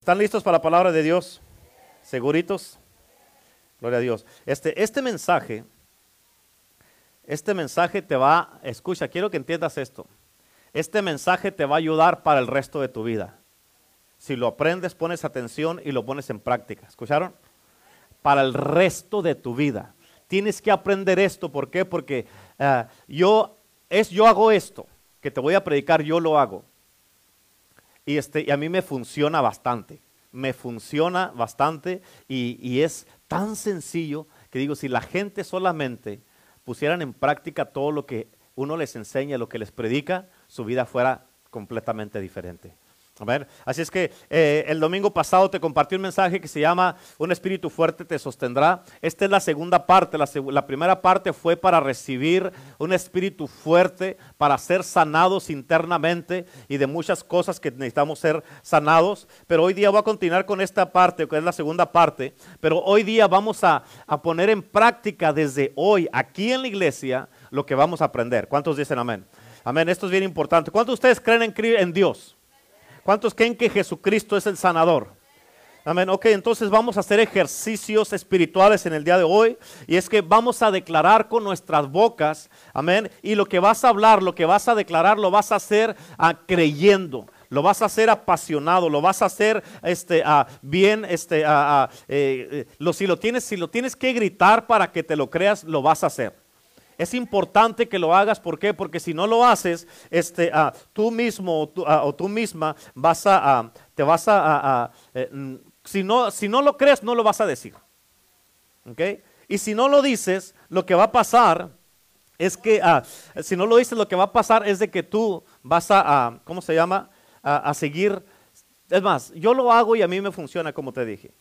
¿Están listos para la palabra de Dios? ¿Seguritos? Gloria a Dios. Este, este mensaje, este mensaje te va, escucha, quiero que entiendas esto. Este mensaje te va a ayudar para el resto de tu vida. Si lo aprendes, pones atención y lo pones en práctica. ¿Escucharon? Para el resto de tu vida. Tienes que aprender esto. ¿Por qué? Porque uh, yo, es, yo hago esto, que te voy a predicar, yo lo hago. Y, este, y a mí me funciona bastante. Me funciona bastante y, y es tan sencillo que digo, si la gente solamente pusieran en práctica todo lo que uno les enseña, lo que les predica, su vida fuera completamente diferente. Así es que eh, el domingo pasado te compartí un mensaje que se llama Un espíritu fuerte te sostendrá. Esta es la segunda parte. La, primera parte fue para recibir un espíritu fuerte, para ser sanados internamente y de muchas cosas que necesitamos ser sanados. Pero hoy día voy a continuar con esta parte, que es la segunda parte. Pero hoy día vamos a, poner en práctica desde hoy, aquí en la iglesia, lo que vamos a aprender. ¿Cuántos dicen amén? Amén, esto es bien importante. ¿Cuántos de ustedes creen en, en Dios? ¿Cuántos creen que Jesucristo es el sanador? Amén. Ok, entonces vamos a hacer ejercicios espirituales en el día de hoy. Y es que vamos a declarar con nuestras bocas. Amén. Y lo que vas a hablar, lo que vas a declarar, lo vas a hacer ah, creyendo. Lo vas a hacer apasionado, lo vas a hacer este, ah, bien, este, ah, eh, eh, lo, si, lo tienes, si lo tienes que gritar para que te lo creas, lo vas a hacer. Es importante que lo hagas, ¿por qué? Porque si no lo haces, este, uh, tú mismo o tú, uh, o tú, misma vas a, uh, te vas a, eh, si, no, si no lo crees, no lo vas a decir. ¿Ok? Y si no lo dices, lo que va a pasar es que, si no lo dices, lo que va a pasar es de que tú vas a, ¿cómo se llama? a seguir. Es más, yo lo hago y a mí me funciona como te dije.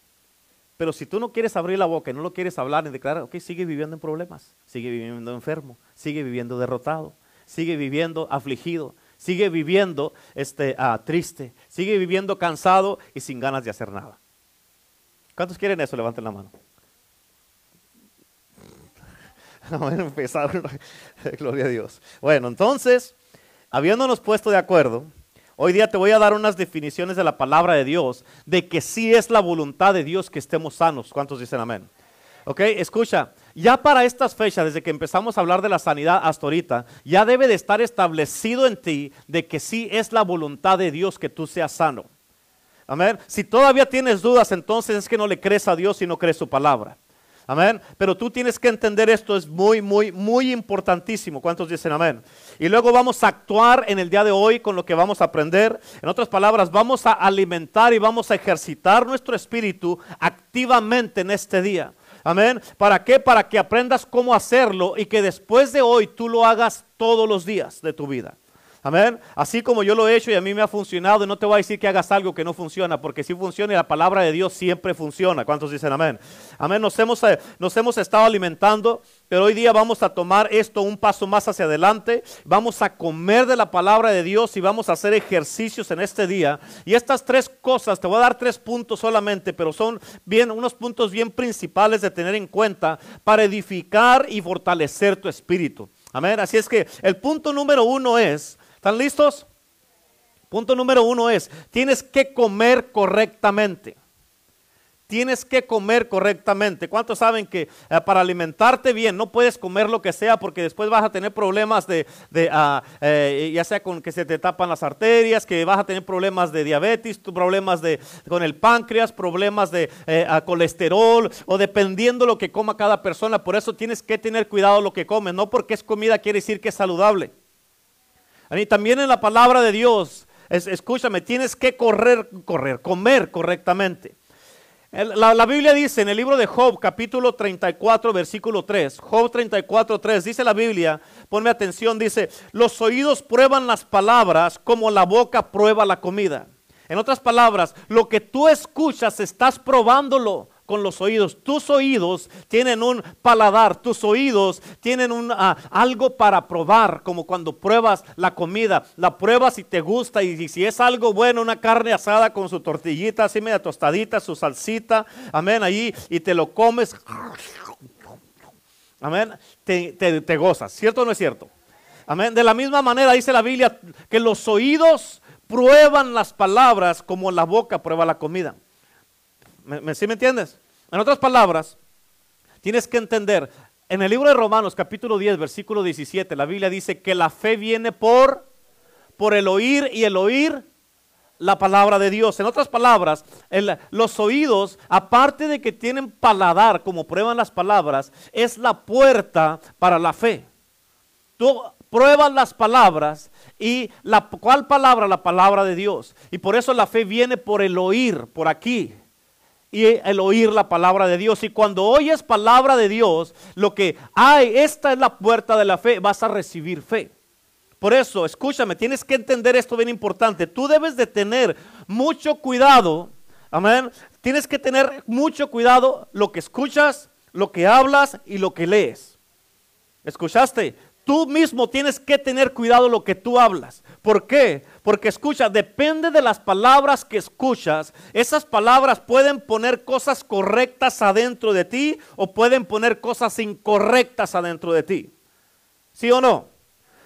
Pero si tú no quieres abrir la boca y no lo quieres hablar y declarar, ok, sigue viviendo en problemas, sigue viviendo enfermo, sigue viviendo derrotado, sigue viviendo afligido, sigue viviendo este, uh, triste, sigue viviendo cansado y sin ganas de hacer nada. ¿Cuántos quieren eso? Levanten la mano. Bueno, empezaron. Gloria a Dios. Bueno, entonces, habiéndonos puesto de acuerdo, Hoy día te voy a dar unas definiciones de la palabra de Dios, de que sí es la voluntad de Dios que estemos sanos. ¿Cuántos dicen amén? Ok, escucha, ya para estas fechas, desde que empezamos a hablar de la sanidad hasta ahorita, ya debe de estar establecido en ti de que sí es la voluntad de Dios que tú seas sano. Amén. Si todavía tienes dudas, entonces es que no le crees a Dios y no crees su palabra. Amén. Pero tú tienes que entender esto, es muy, muy, muy importantísimo. ¿Cuántos dicen amén? Y luego vamos a actuar en el día de hoy con lo que vamos a aprender. En otras palabras, vamos a alimentar y vamos a ejercitar nuestro espíritu activamente en este día. Amén. ¿Para qué? Para que aprendas cómo hacerlo y que después de hoy tú lo hagas todos los días de tu vida. Amén. Así como yo lo he hecho y a mí me ha funcionado, no te voy a decir que hagas algo que no funciona, porque si funciona y la palabra de Dios siempre funciona. ¿Cuántos dicen amén? Amén. Nos hemos, eh, nos hemos estado alimentando, pero hoy día vamos a tomar esto un paso más hacia adelante. Vamos a comer de la palabra de Dios y vamos a hacer ejercicios en este día. Y estas tres cosas, te voy a dar tres puntos solamente, pero son bien, unos puntos bien principales de tener en cuenta para edificar y fortalecer tu espíritu. Amén. Así es que el punto número uno es ¿Están listos? Punto número uno es, tienes que comer correctamente. Tienes que comer correctamente. ¿Cuántos saben que eh, para alimentarte bien no puedes comer lo que sea porque después vas a tener problemas de, uh, eh, ya sea con que se te tapan las arterias, que vas a tener problemas de diabetes, problemas de, con el páncreas, problemas de eh, colesterol o dependiendo lo que coma cada persona. Por eso tienes que tener cuidado lo que comes. No porque es comida quiere decir que es saludable. Y también en la palabra de Dios, es, escúchame, tienes que correr, correr, comer correctamente. La, la, Biblia dice en el libro de Job, capítulo 34, versículo 3, Job 34, 3, dice la Biblia, ponme atención, dice, los oídos prueban las palabras como la boca prueba la comida. En otras palabras, lo que tú escuchas, estás probándolo con los oídos. Tus oídos tienen un paladar, tus oídos tienen un, uh, algo para probar, como cuando pruebas la comida. La pruebas si te gusta y, si es algo bueno, una carne asada con su tortillita así media tostadita, su salsita, amén, ahí y te lo comes. Amén, te, te, te gozas, ¿cierto o no es cierto? Amén. De la misma manera dice la Biblia que los oídos prueban las palabras como la boca prueba la comida. ¿Me, ¿Sí me entiendes? En otras palabras, tienes que entender, en el libro de Romanos capítulo 10, versículo 17, la Biblia dice que la fe viene por, por el oír y el oír la palabra de Dios. En otras palabras, los oídos, aparte de que tienen paladar, como prueban las palabras, es la puerta para la fe. Tú pruebas las palabras y la cuál palabra la palabra de Dios y por eso la fe viene por el oír por aquí y el oír la palabra de Dios y cuando oyes palabra de Dios lo que hay esta es la puerta de la fe vas a recibir fe por eso, escúchame, tienes que entender esto bien importante. Tú debes de tener mucho cuidado, amén. Tienes que tener mucho cuidado lo que escuchas, lo que hablas y lo que lees. ¿Escuchaste? Tú mismo tienes que tener cuidado lo que tú hablas. ¿Por qué? Porque escucha, depende de las palabras que escuchas. Esas palabras pueden poner cosas correctas adentro de ti o pueden poner cosas incorrectas adentro de ti. ¿Sí o no?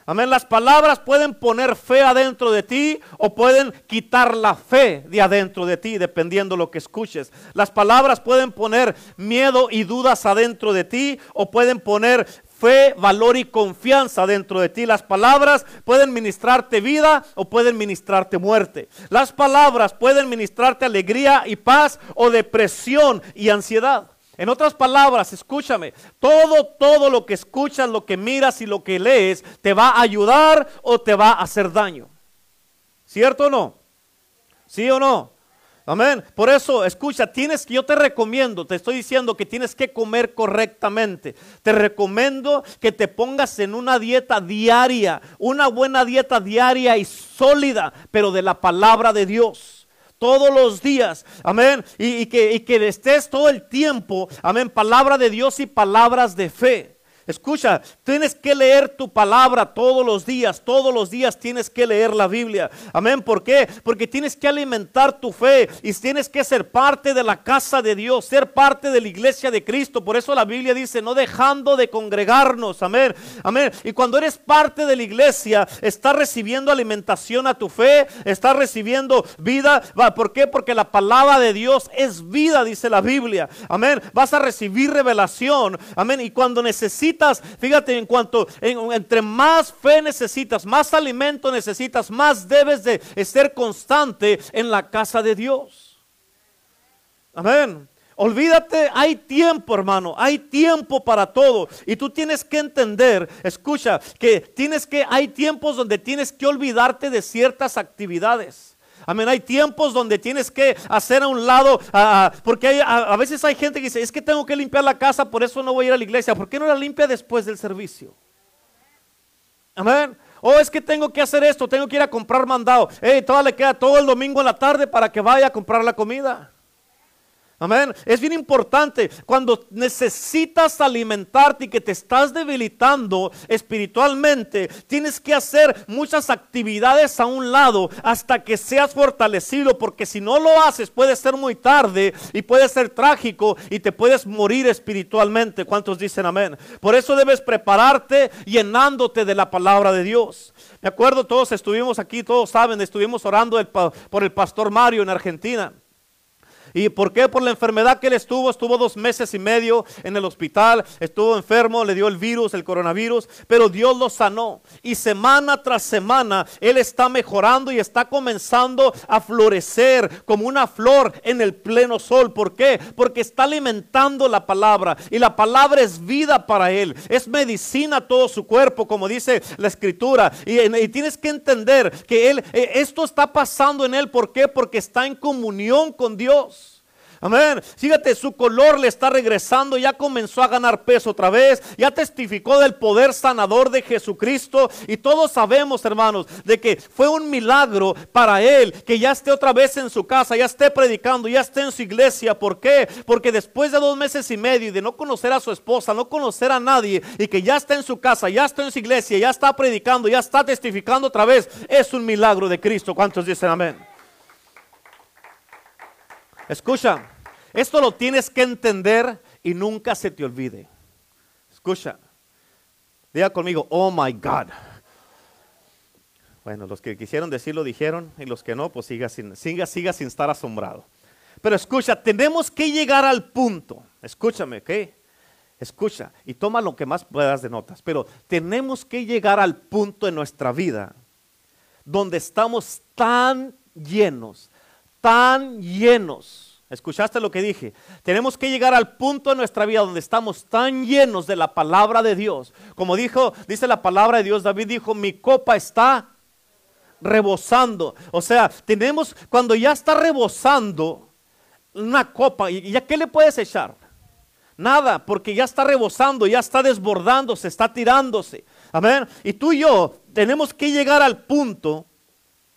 Amén. Las palabras pueden poner fe adentro de ti o pueden quitar la fe de adentro de ti, dependiendo lo que escuches. Las palabras pueden poner miedo y dudas adentro de ti o pueden poner fe, valor y confianza dentro de ti. Las palabras pueden ministrarte vida o pueden ministrarte muerte. Las palabras pueden ministrarte alegría y paz o depresión y ansiedad. En otras palabras, escúchame, todo, todo lo que escuchas, lo que miras y lo que lees, te va a ayudar o te va a hacer daño. ¿Cierto o no? ¿Sí o no? Amén. Por eso, escucha, tienes que, yo te recomiendo, te estoy diciendo que tienes que comer correctamente. Te recomiendo que te pongas en una dieta diaria, una buena dieta diaria y sólida, pero de la palabra de Dios todos los días, amén, y, que, y que estés todo el tiempo, amén, palabra de Dios y palabras de fe. Escucha, tienes que leer tu palabra todos los días, todos los días tienes que leer la Biblia. Amén, ¿por qué? Porque tienes que alimentar tu fe y tienes que ser parte de la casa de Dios, ser parte de la iglesia de Cristo. Por eso la Biblia dice, no dejando de congregarnos, amén, amén. Y cuando eres parte de la iglesia, estás recibiendo alimentación a tu fe, estás recibiendo vida. ¿Por qué? Porque la palabra de Dios es vida, dice la Biblia. Amén, vas a recibir revelación, amén. Y cuando necesitas fíjate, en cuanto, entre más fe necesitas, más alimento necesitas, más debes de ser constante en la casa de Dios. Amén. Olvídate, hay tiempo, hermano, hay tiempo para todo. Y tú tienes que entender, escucha, que tienes que, hay tiempos donde tienes que olvidarte de ciertas actividades. Amén. Hay tiempos donde tienes que hacer a un lado, porque a, veces hay gente que dice, es que tengo que limpiar la casa, por eso no voy a ir a la iglesia. ¿Por qué no la limpia después del servicio? Amén. O oh, es que tengo que hacer esto, tengo que ir a comprar mandado. Hey, todavía le queda todo el domingo en la tarde para que vaya a comprar la comida. Amén. Es bien importante cuando necesitas alimentarte y que te estás debilitando espiritualmente, tienes que hacer muchas actividades a un lado hasta que seas fortalecido, porque si no lo haces puede ser muy tarde y puede ser trágico y te puedes morir espiritualmente. ¿Cuántos dicen amén? Por eso debes prepararte llenándote de la palabra de Dios. Me acuerdo, todos estuvimos aquí, todos saben, estuvimos orando por el pastor Mario en Argentina. ¿Y por qué? Por la enfermedad que él estuvo. Estuvo dos meses y medio en el hospital. Estuvo enfermo, le dio el virus, el coronavirus. Pero Dios lo sanó. Y semana tras semana él está mejorando y está comenzando a florecer como una flor en el pleno sol. ¿Por qué? Porque está alimentando la palabra. Y la palabra es vida para él. Es medicina a todo su cuerpo, como dice la escritura. Y, tienes que entender que él, eh, esto está pasando en él. ¿Por qué? Porque está en comunión con Dios. Amén. Fíjate, su color le está regresando, ya comenzó a ganar peso otra vez, ya testificó del poder sanador de Jesucristo y todos sabemos, hermanos, de que fue un milagro para él que ya esté otra vez en su casa, ya esté predicando, ya esté en su iglesia. ¿Por qué? Porque después de dos meses y medio y de no conocer a su esposa, no conocer a nadie y que ya está en su casa, ya está en su iglesia, ya está predicando, ya está testificando otra vez, es un milagro de Cristo. ¿Cuántos dicen amén? Escucha, esto lo tienes que entender y nunca se te olvide. Escucha, diga conmigo, oh my God. Bueno, los que quisieron decirlo dijeron y los que no, pues siga sin, siga, siga sin estar asombrado. Pero escucha, tenemos que llegar al punto, escúchame, ¿ok? Escucha y toma lo que más puedas de notas, pero tenemos que llegar al punto en nuestra vida donde estamos tan llenos, tan llenos. ¿Escuchaste lo que dije? Tenemos que llegar al punto en nuestra vida donde estamos tan llenos de la palabra de Dios. Como dijo, dice la palabra de Dios, David dijo, mi copa está rebosando. O sea, tenemos, cuando ya está rebosando una copa, ¿y ya qué le puedes echar? Nada, porque ya está rebosando, ya está desbordándose, está tirándose. Amén. Y tú y yo tenemos que llegar al punto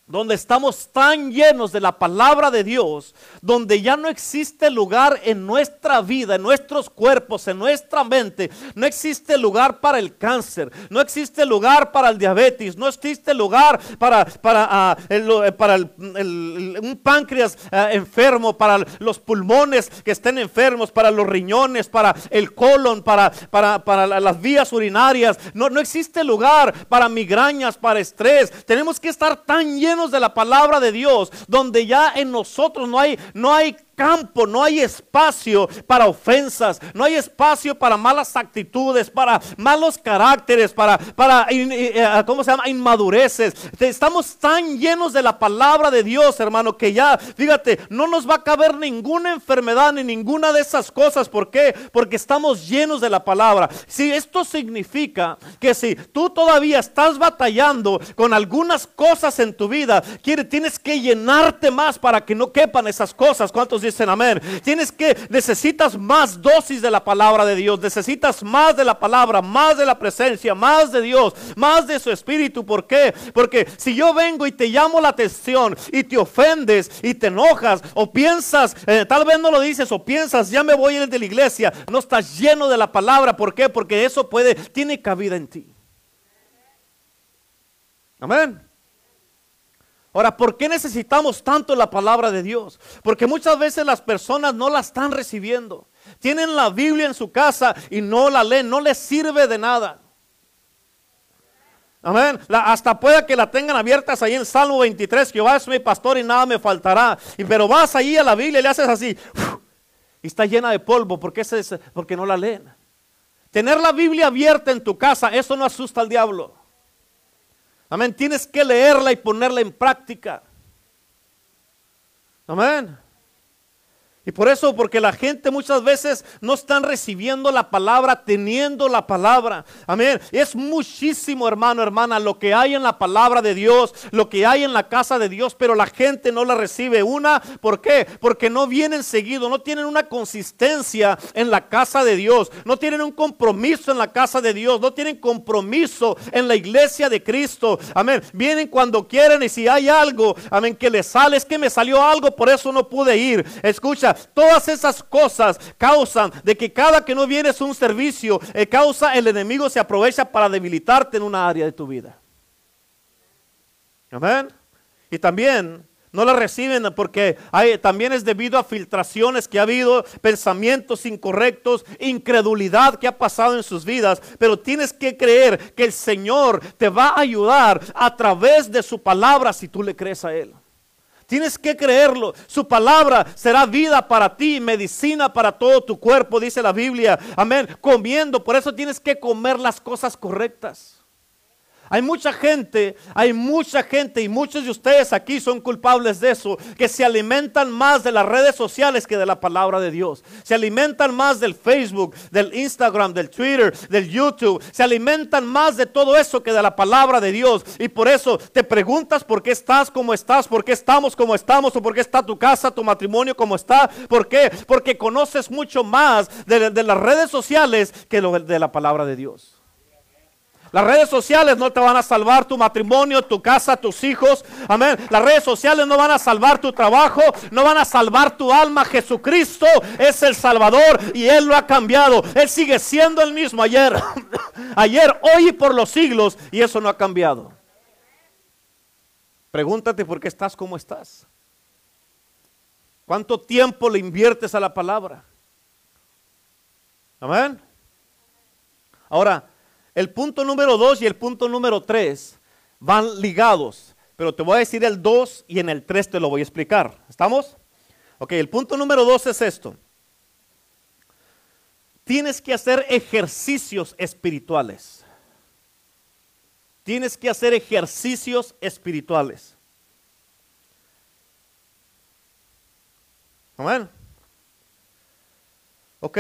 donde estamos tan llenos de la palabra de Dios, donde ya no existe lugar en nuestra vida, en nuestros cuerpos, en nuestra mente, no existe lugar para el cáncer, no existe lugar para el diabetes, no existe lugar para, para, ah, eh, para un páncreas ah, enfermo, para los pulmones que estén enfermos, para los riñones, para el colon, para, para, para las vías urinarias, no, no existe lugar para migrañas, para estrés, tenemos que estar tan llenos de la palabra de Dios, donde ya en nosotros no hay, no hay campo, no hay espacio para ofensas, no hay espacio para malas actitudes, para malos caracteres, para, para eh, ¿cómo se llama? Inmadureces. Estamos tan llenos de la palabra de Dios, hermano, que ya, fíjate, no nos va a caber ninguna enfermedad ni ninguna de esas cosas. ¿Por qué? Porque estamos llenos de la palabra. Si esto significa que si tú todavía estás batallando con algunas cosas en tu vida, tienes que llenarte más para que no quepan esas cosas. ¿Cuántos dicen amén. Tienes que, necesitas más dosis de la palabra de Dios, necesitas más de la palabra, más de la presencia, más de Dios, más de su espíritu. ¿Por qué? Porque si yo vengo y te llamo la atención y te ofendes y te enojas o piensas, eh, tal vez no lo dices o piensas, ya me voy a ir de la iglesia, no estás lleno de la palabra. ¿Por qué? Porque eso puede, tiene cabida en ti. Amén. Ahora, ¿por qué necesitamos tanto la palabra de Dios? Porque muchas veces las personas no la están recibiendo. Tienen la Biblia en su casa y no la leen, no les sirve de nada. Amén. hasta pueda que la tengan abiertas ahí en Salmo 23, que es mi pastor y nada me faltará. Pero vas ahí a la Biblia y le haces así. y está llena de polvo. ¿Por qué? Porque no la leen. Tener la Biblia abierta en tu casa, eso no asusta al diablo. Amén. Tienes que leerla y ponerla en práctica. Amén. Y por eso, porque la gente muchas veces no están recibiendo la palabra, teniendo la palabra. Amén. Es muchísimo, hermano, hermana, lo que hay en la palabra de Dios, lo que hay en la casa de Dios, pero la gente no la recibe. Una, ¿por qué? Porque no vienen seguido, no tienen una consistencia en la casa de Dios, no tienen un compromiso en la casa de Dios, no tienen compromiso en la iglesia de Cristo. Amén. Vienen cuando quieren y si hay algo, amén, que les sale, es que me salió algo, por eso no pude ir. Escucha, todas esas cosas causan de que cada que no vienes un servicio, eh, causa el enemigo se aprovecha para debilitarte en una área de tu vida. Amén. Y también no la reciben porque hay, también es debido a filtraciones que ha habido, pensamientos incorrectos, incredulidad que ha pasado en sus vidas. Pero tienes que creer que el Señor te va a ayudar a través de su palabra si tú le crees a Él. Tienes que creerlo. Su palabra será vida para ti, medicina para todo tu cuerpo, dice la Biblia. Amén. Comiendo, por eso tienes que comer las cosas correctas. Hay mucha gente, hay mucha gente y muchos de ustedes aquí son culpables de eso, que se alimentan más de las redes sociales que de la palabra de Dios. Se alimentan más del Facebook, del Instagram, del Twitter, del YouTube. Se alimentan más de todo eso que de la palabra de Dios. Y por eso te preguntas por qué estás como estás, por qué estamos como estamos o por qué está tu casa, tu matrimonio como está. ¿Por qué? Porque conoces mucho más de, de las redes sociales que de la palabra de Dios. Las redes sociales no te van a salvar tu matrimonio, tu casa, tus hijos. Amén. Las redes sociales no van a salvar tu trabajo, no van a salvar tu alma. Jesucristo es el Salvador y Él lo ha cambiado. Él sigue siendo el mismo ayer, ayer, hoy y por los siglos y eso no ha cambiado. Pregúntate por qué estás como estás. ¿Cuánto tiempo le inviertes a la palabra? Amén. Ahora, el punto número dos y el punto número tres van ligados. Pero te voy a decir el 2 y en el 3 te lo voy a explicar. ¿Estamos? Ok, el punto número 2 es esto. Tienes que hacer ejercicios espirituales. Tienes que hacer ejercicios espirituales. Amén. Ok,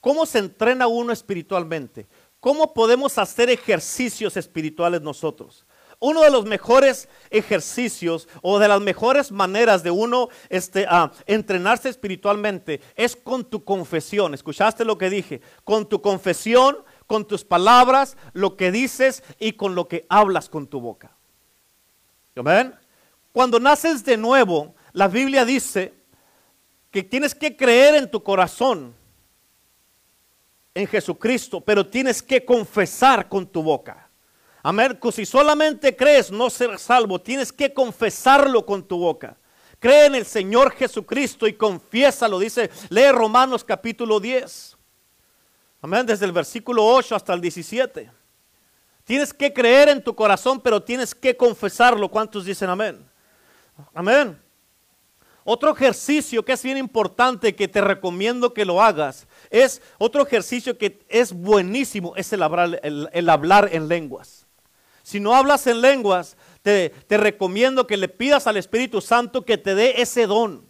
¿cómo se entrena uno espiritualmente? ¿Cómo podemos hacer ejercicios espirituales nosotros? Uno de los mejores ejercicios o de las mejores maneras de uno este, entrenarse espiritualmente es con tu confesión. ¿Escuchaste lo que dije? Con tu confesión, con tus palabras, lo que dices y con lo que hablas con tu boca. ¿Amén? Cuando naces de nuevo, la Biblia dice que tienes que creer en tu corazón en Jesucristo, pero tienes que confesar con tu boca. Amén. Si solamente crees no ser salvo, tienes que confesarlo con tu boca. Cree en el Señor Jesucristo y confiésalo. Dice, lee Romanos capítulo 10. Amén. Desde el versículo 8 hasta el 17. Tienes que creer en tu corazón, pero tienes que confesarlo. ¿Cuántos dicen amén? Amén. Otro ejercicio que es bien importante que te recomiendo que lo hagas es otro ejercicio que es buenísimo, es el hablar, el, hablar en lenguas. Si no hablas en lenguas, te, te recomiendo que le pidas al Espíritu Santo que te dé ese don.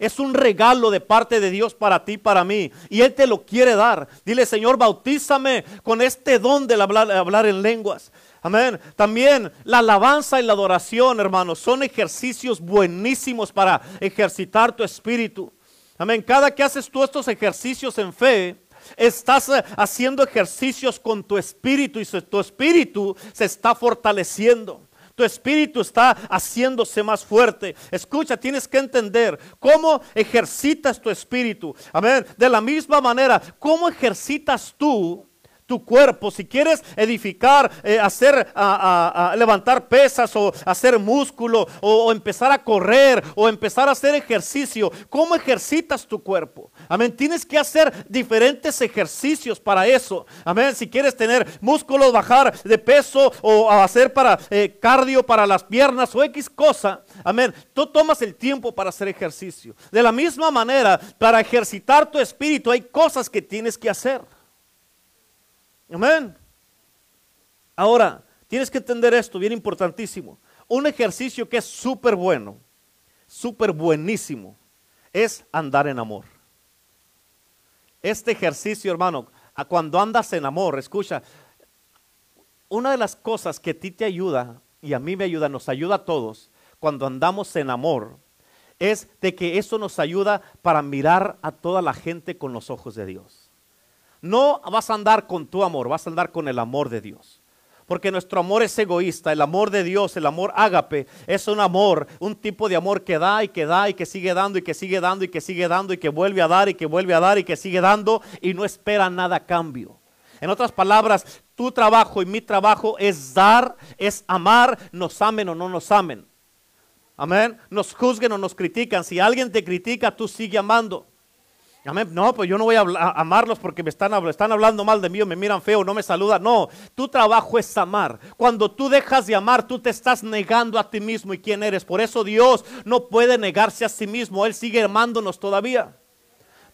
Es un regalo de parte de Dios para ti, para mí. Y Él te lo quiere dar. Dile, Señor, bautízame con este don de hablar, hablar en lenguas. Amén. También la alabanza y la adoración, hermanos, son ejercicios buenísimos para ejercitar tu espíritu. Amén. Cada que haces tú estos ejercicios en fe, estás eh, haciendo ejercicios con tu espíritu y tu espíritu se está fortaleciendo. Tu espíritu está haciéndose más fuerte. Escucha, tienes que entender cómo ejercitas tu espíritu. Amén. De la misma manera, cómo ejercitas tú tu cuerpo, si quieres edificar, eh, hacer, levantar pesas o hacer músculo o, empezar a correr o empezar a hacer ejercicio, ¿cómo ejercitas tu cuerpo? Amén, tienes que hacer diferentes ejercicios para eso. Amén, si quieres tener músculos, bajar de peso o hacer para eh, cardio para las piernas o X cosa. Amén, tú tomas el tiempo para hacer ejercicio. De la misma manera, para ejercitar tu espíritu hay cosas que tienes que hacer. Amén. Ahora, tienes que entender esto, bien importantísimo. Un ejercicio que es súper bueno, súper buenísimo, es andar en amor. Este ejercicio, hermano, a cuando andas en amor, escucha, una de las cosas que a ti te ayuda y a mí me ayuda, nos ayuda a todos, cuando andamos en amor, es de que eso nos ayuda para mirar a toda la gente con los ojos de Dios. No vas a andar con tu amor, vas a andar con el amor de Dios. Porque nuestro amor es egoísta, el amor de Dios, el amor ágape, es un amor, un tipo de amor que da y que da y que sigue dando y que sigue dando y que sigue dando y que vuelve a dar y que vuelve a dar y que sigue dando y no espera nada a cambio. En otras palabras, tu trabajo y mi trabajo es dar, es amar, nos amen o no nos amen. Amén. Nos juzguen o nos critican. Si alguien te critica, tú sigue amando. No, pues yo no voy a, amarlos porque me están, están hablando mal de mí me miran feo, no me saludan. No, tu trabajo es amar. Cuando tú dejas de amar, tú te estás negando a ti mismo y quién eres. Por eso Dios no puede negarse a sí mismo. Él sigue amándonos todavía.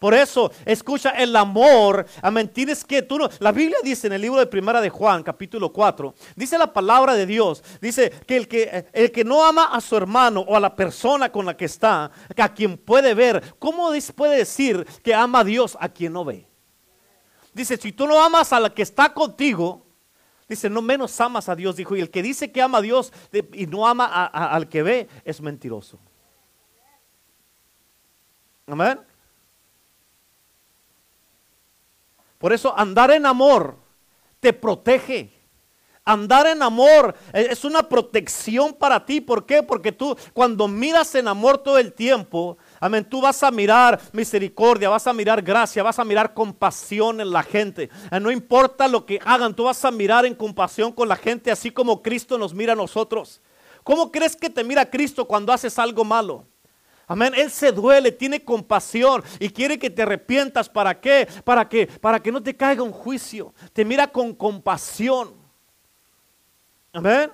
Por eso, escucha el amor. Amén. Tienes que tú no. La Biblia dice en el libro de Primera de Juan, capítulo 4, dice la palabra de Dios. Dice que el que, el que no ama a su hermano o a la persona con la que está, a quien puede ver, ¿cómo puede decir que ama a Dios a quien no ve? Dice, si tú no amas a la que está contigo, dice, no menos amas a Dios, dijo. Y el que dice que ama a Dios y no ama al que ve, es mentiroso. Amén. Por eso andar en amor te protege. Andar en amor es una protección para ti. ¿Por qué? Porque tú cuando miras en amor todo el tiempo, amén, tú vas a mirar misericordia, vas a mirar gracia, vas a mirar compasión en la gente. Eh, no importa lo que hagan, tú vas a mirar en compasión con la gente así como Cristo nos mira a nosotros. ¿Cómo crees que te mira Cristo cuando haces algo malo? Amén. Él se duele, tiene compasión y quiere que te arrepientas. ¿Para qué? Para que, para que no te caiga un juicio. Te mira con compasión. Amén.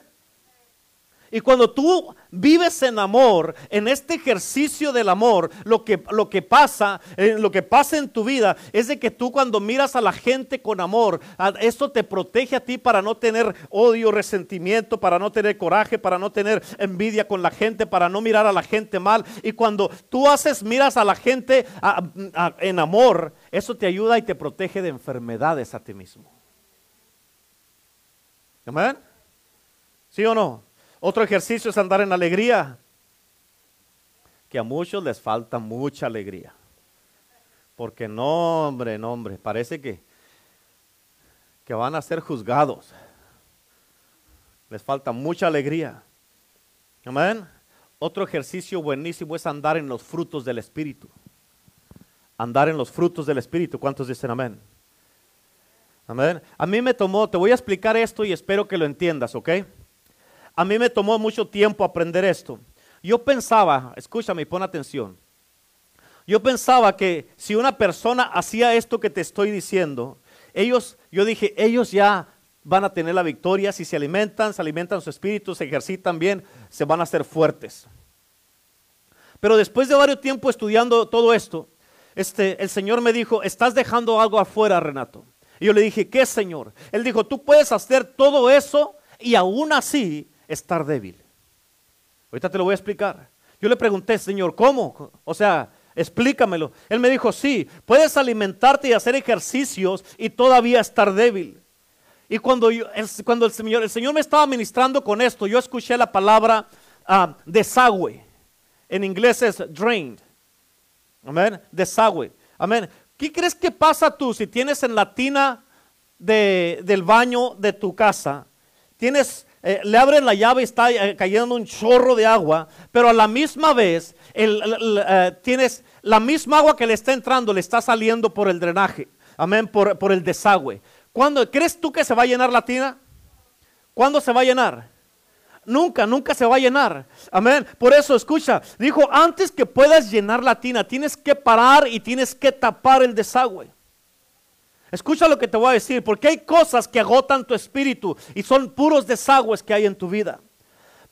Y cuando tú vives en amor, en este ejercicio del amor, lo que, lo que pasa, eh, lo que pasa en tu vida es de que tú cuando miras a la gente con amor, esto te protege a ti para no tener odio, resentimiento, para no tener coraje, para no tener envidia con la gente, para no mirar a la gente mal. Y cuando tú haces, miras a la gente en amor, eso te ayuda y te protege de enfermedades a ti mismo. ¿Amén? ¿Sí o no? Otro ejercicio es andar en alegría, que a muchos les falta mucha alegría. Porque no, hombre, hombre, parece que, que van a ser juzgados. Les falta mucha alegría. Amén. Otro ejercicio buenísimo es andar en los frutos del Espíritu. Andar en los frutos del Espíritu. ¿Cuántos dicen amén? Amén. A mí me tomó, te voy a explicar esto y espero que lo entiendas, ¿ok? A mí me tomó mucho tiempo aprender esto. Yo pensaba, escúchame y pon atención. Yo pensaba que si una persona hacía esto que te estoy diciendo, ellos, yo dije, ellos ya van a tener la victoria. Si se alimentan, se alimentan su espíritu, se ejercitan bien, se van a hacer fuertes. Pero después de varios tiempo estudiando todo esto, este, el Señor me dijo, estás dejando algo afuera, Renato. Y yo le dije, ¿qué Señor? Él dijo, tú puedes hacer todo eso y aún así estar débil. Ahorita te lo voy a explicar. Yo le pregunté, Señor, ¿cómo? O sea, explícamelo. Él me dijo, sí, puedes alimentarte y hacer ejercicios y todavía estar débil. Y cuando, el, cuando el, Señor, el Señor me estaba ministrando con esto, yo escuché la palabra uh, desagüe. En inglés es drained. Amén. Desagüe. Amén. ¿Qué crees que pasa tú si tienes en la tina de, del baño de tu casa? Tienes eh, le abren la llave y está eh, cayendo un chorro de agua, pero a la misma vez eh, tienes la misma agua que le está entrando, le está saliendo por el drenaje, amén, por, por el desagüe. ¿Cuándo crees tú que se va a llenar la tina? ¿Cuándo se va a llenar? Nunca, nunca se va a llenar. Amén. Por eso, escucha, dijo, antes que puedas llenar la tina, tienes que parar y tienes que tapar el desagüe. Escucha lo que te voy a decir, porque hay cosas que agotan tu espíritu y son puros desagües que hay en tu vida.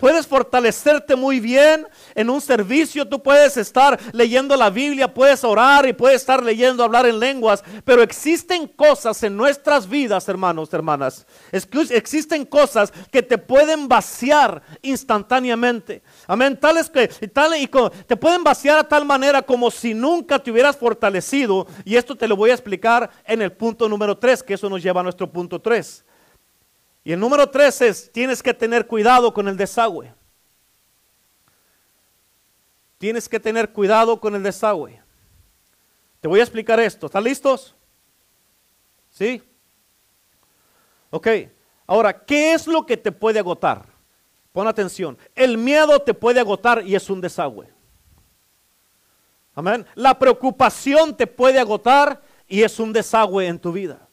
Puedes fortalecerte muy bien en un servicio, tú puedes estar leyendo la Biblia, puedes orar y puedes estar leyendo, hablar en lenguas, pero existen cosas en nuestras vidas, hermanos, hermanas. Existen cosas que te pueden vaciar instantáneamente. Amén, tales que tal y te pueden vaciar a tal manera como si nunca te hubieras fortalecido, y esto te lo voy a explicar en el punto número 3, que eso nos lleva a nuestro punto 3. Y el número tres es, tienes que tener cuidado con el desagüe. Tienes que tener cuidado con el desagüe. Te voy a explicar esto. ¿Están listos? ¿Sí? Ok. Ahora, ¿qué es lo que te puede agotar? Pon atención. El miedo te puede agotar y es un desagüe. Amén. La preocupación te puede agotar y es un desagüe en tu vida.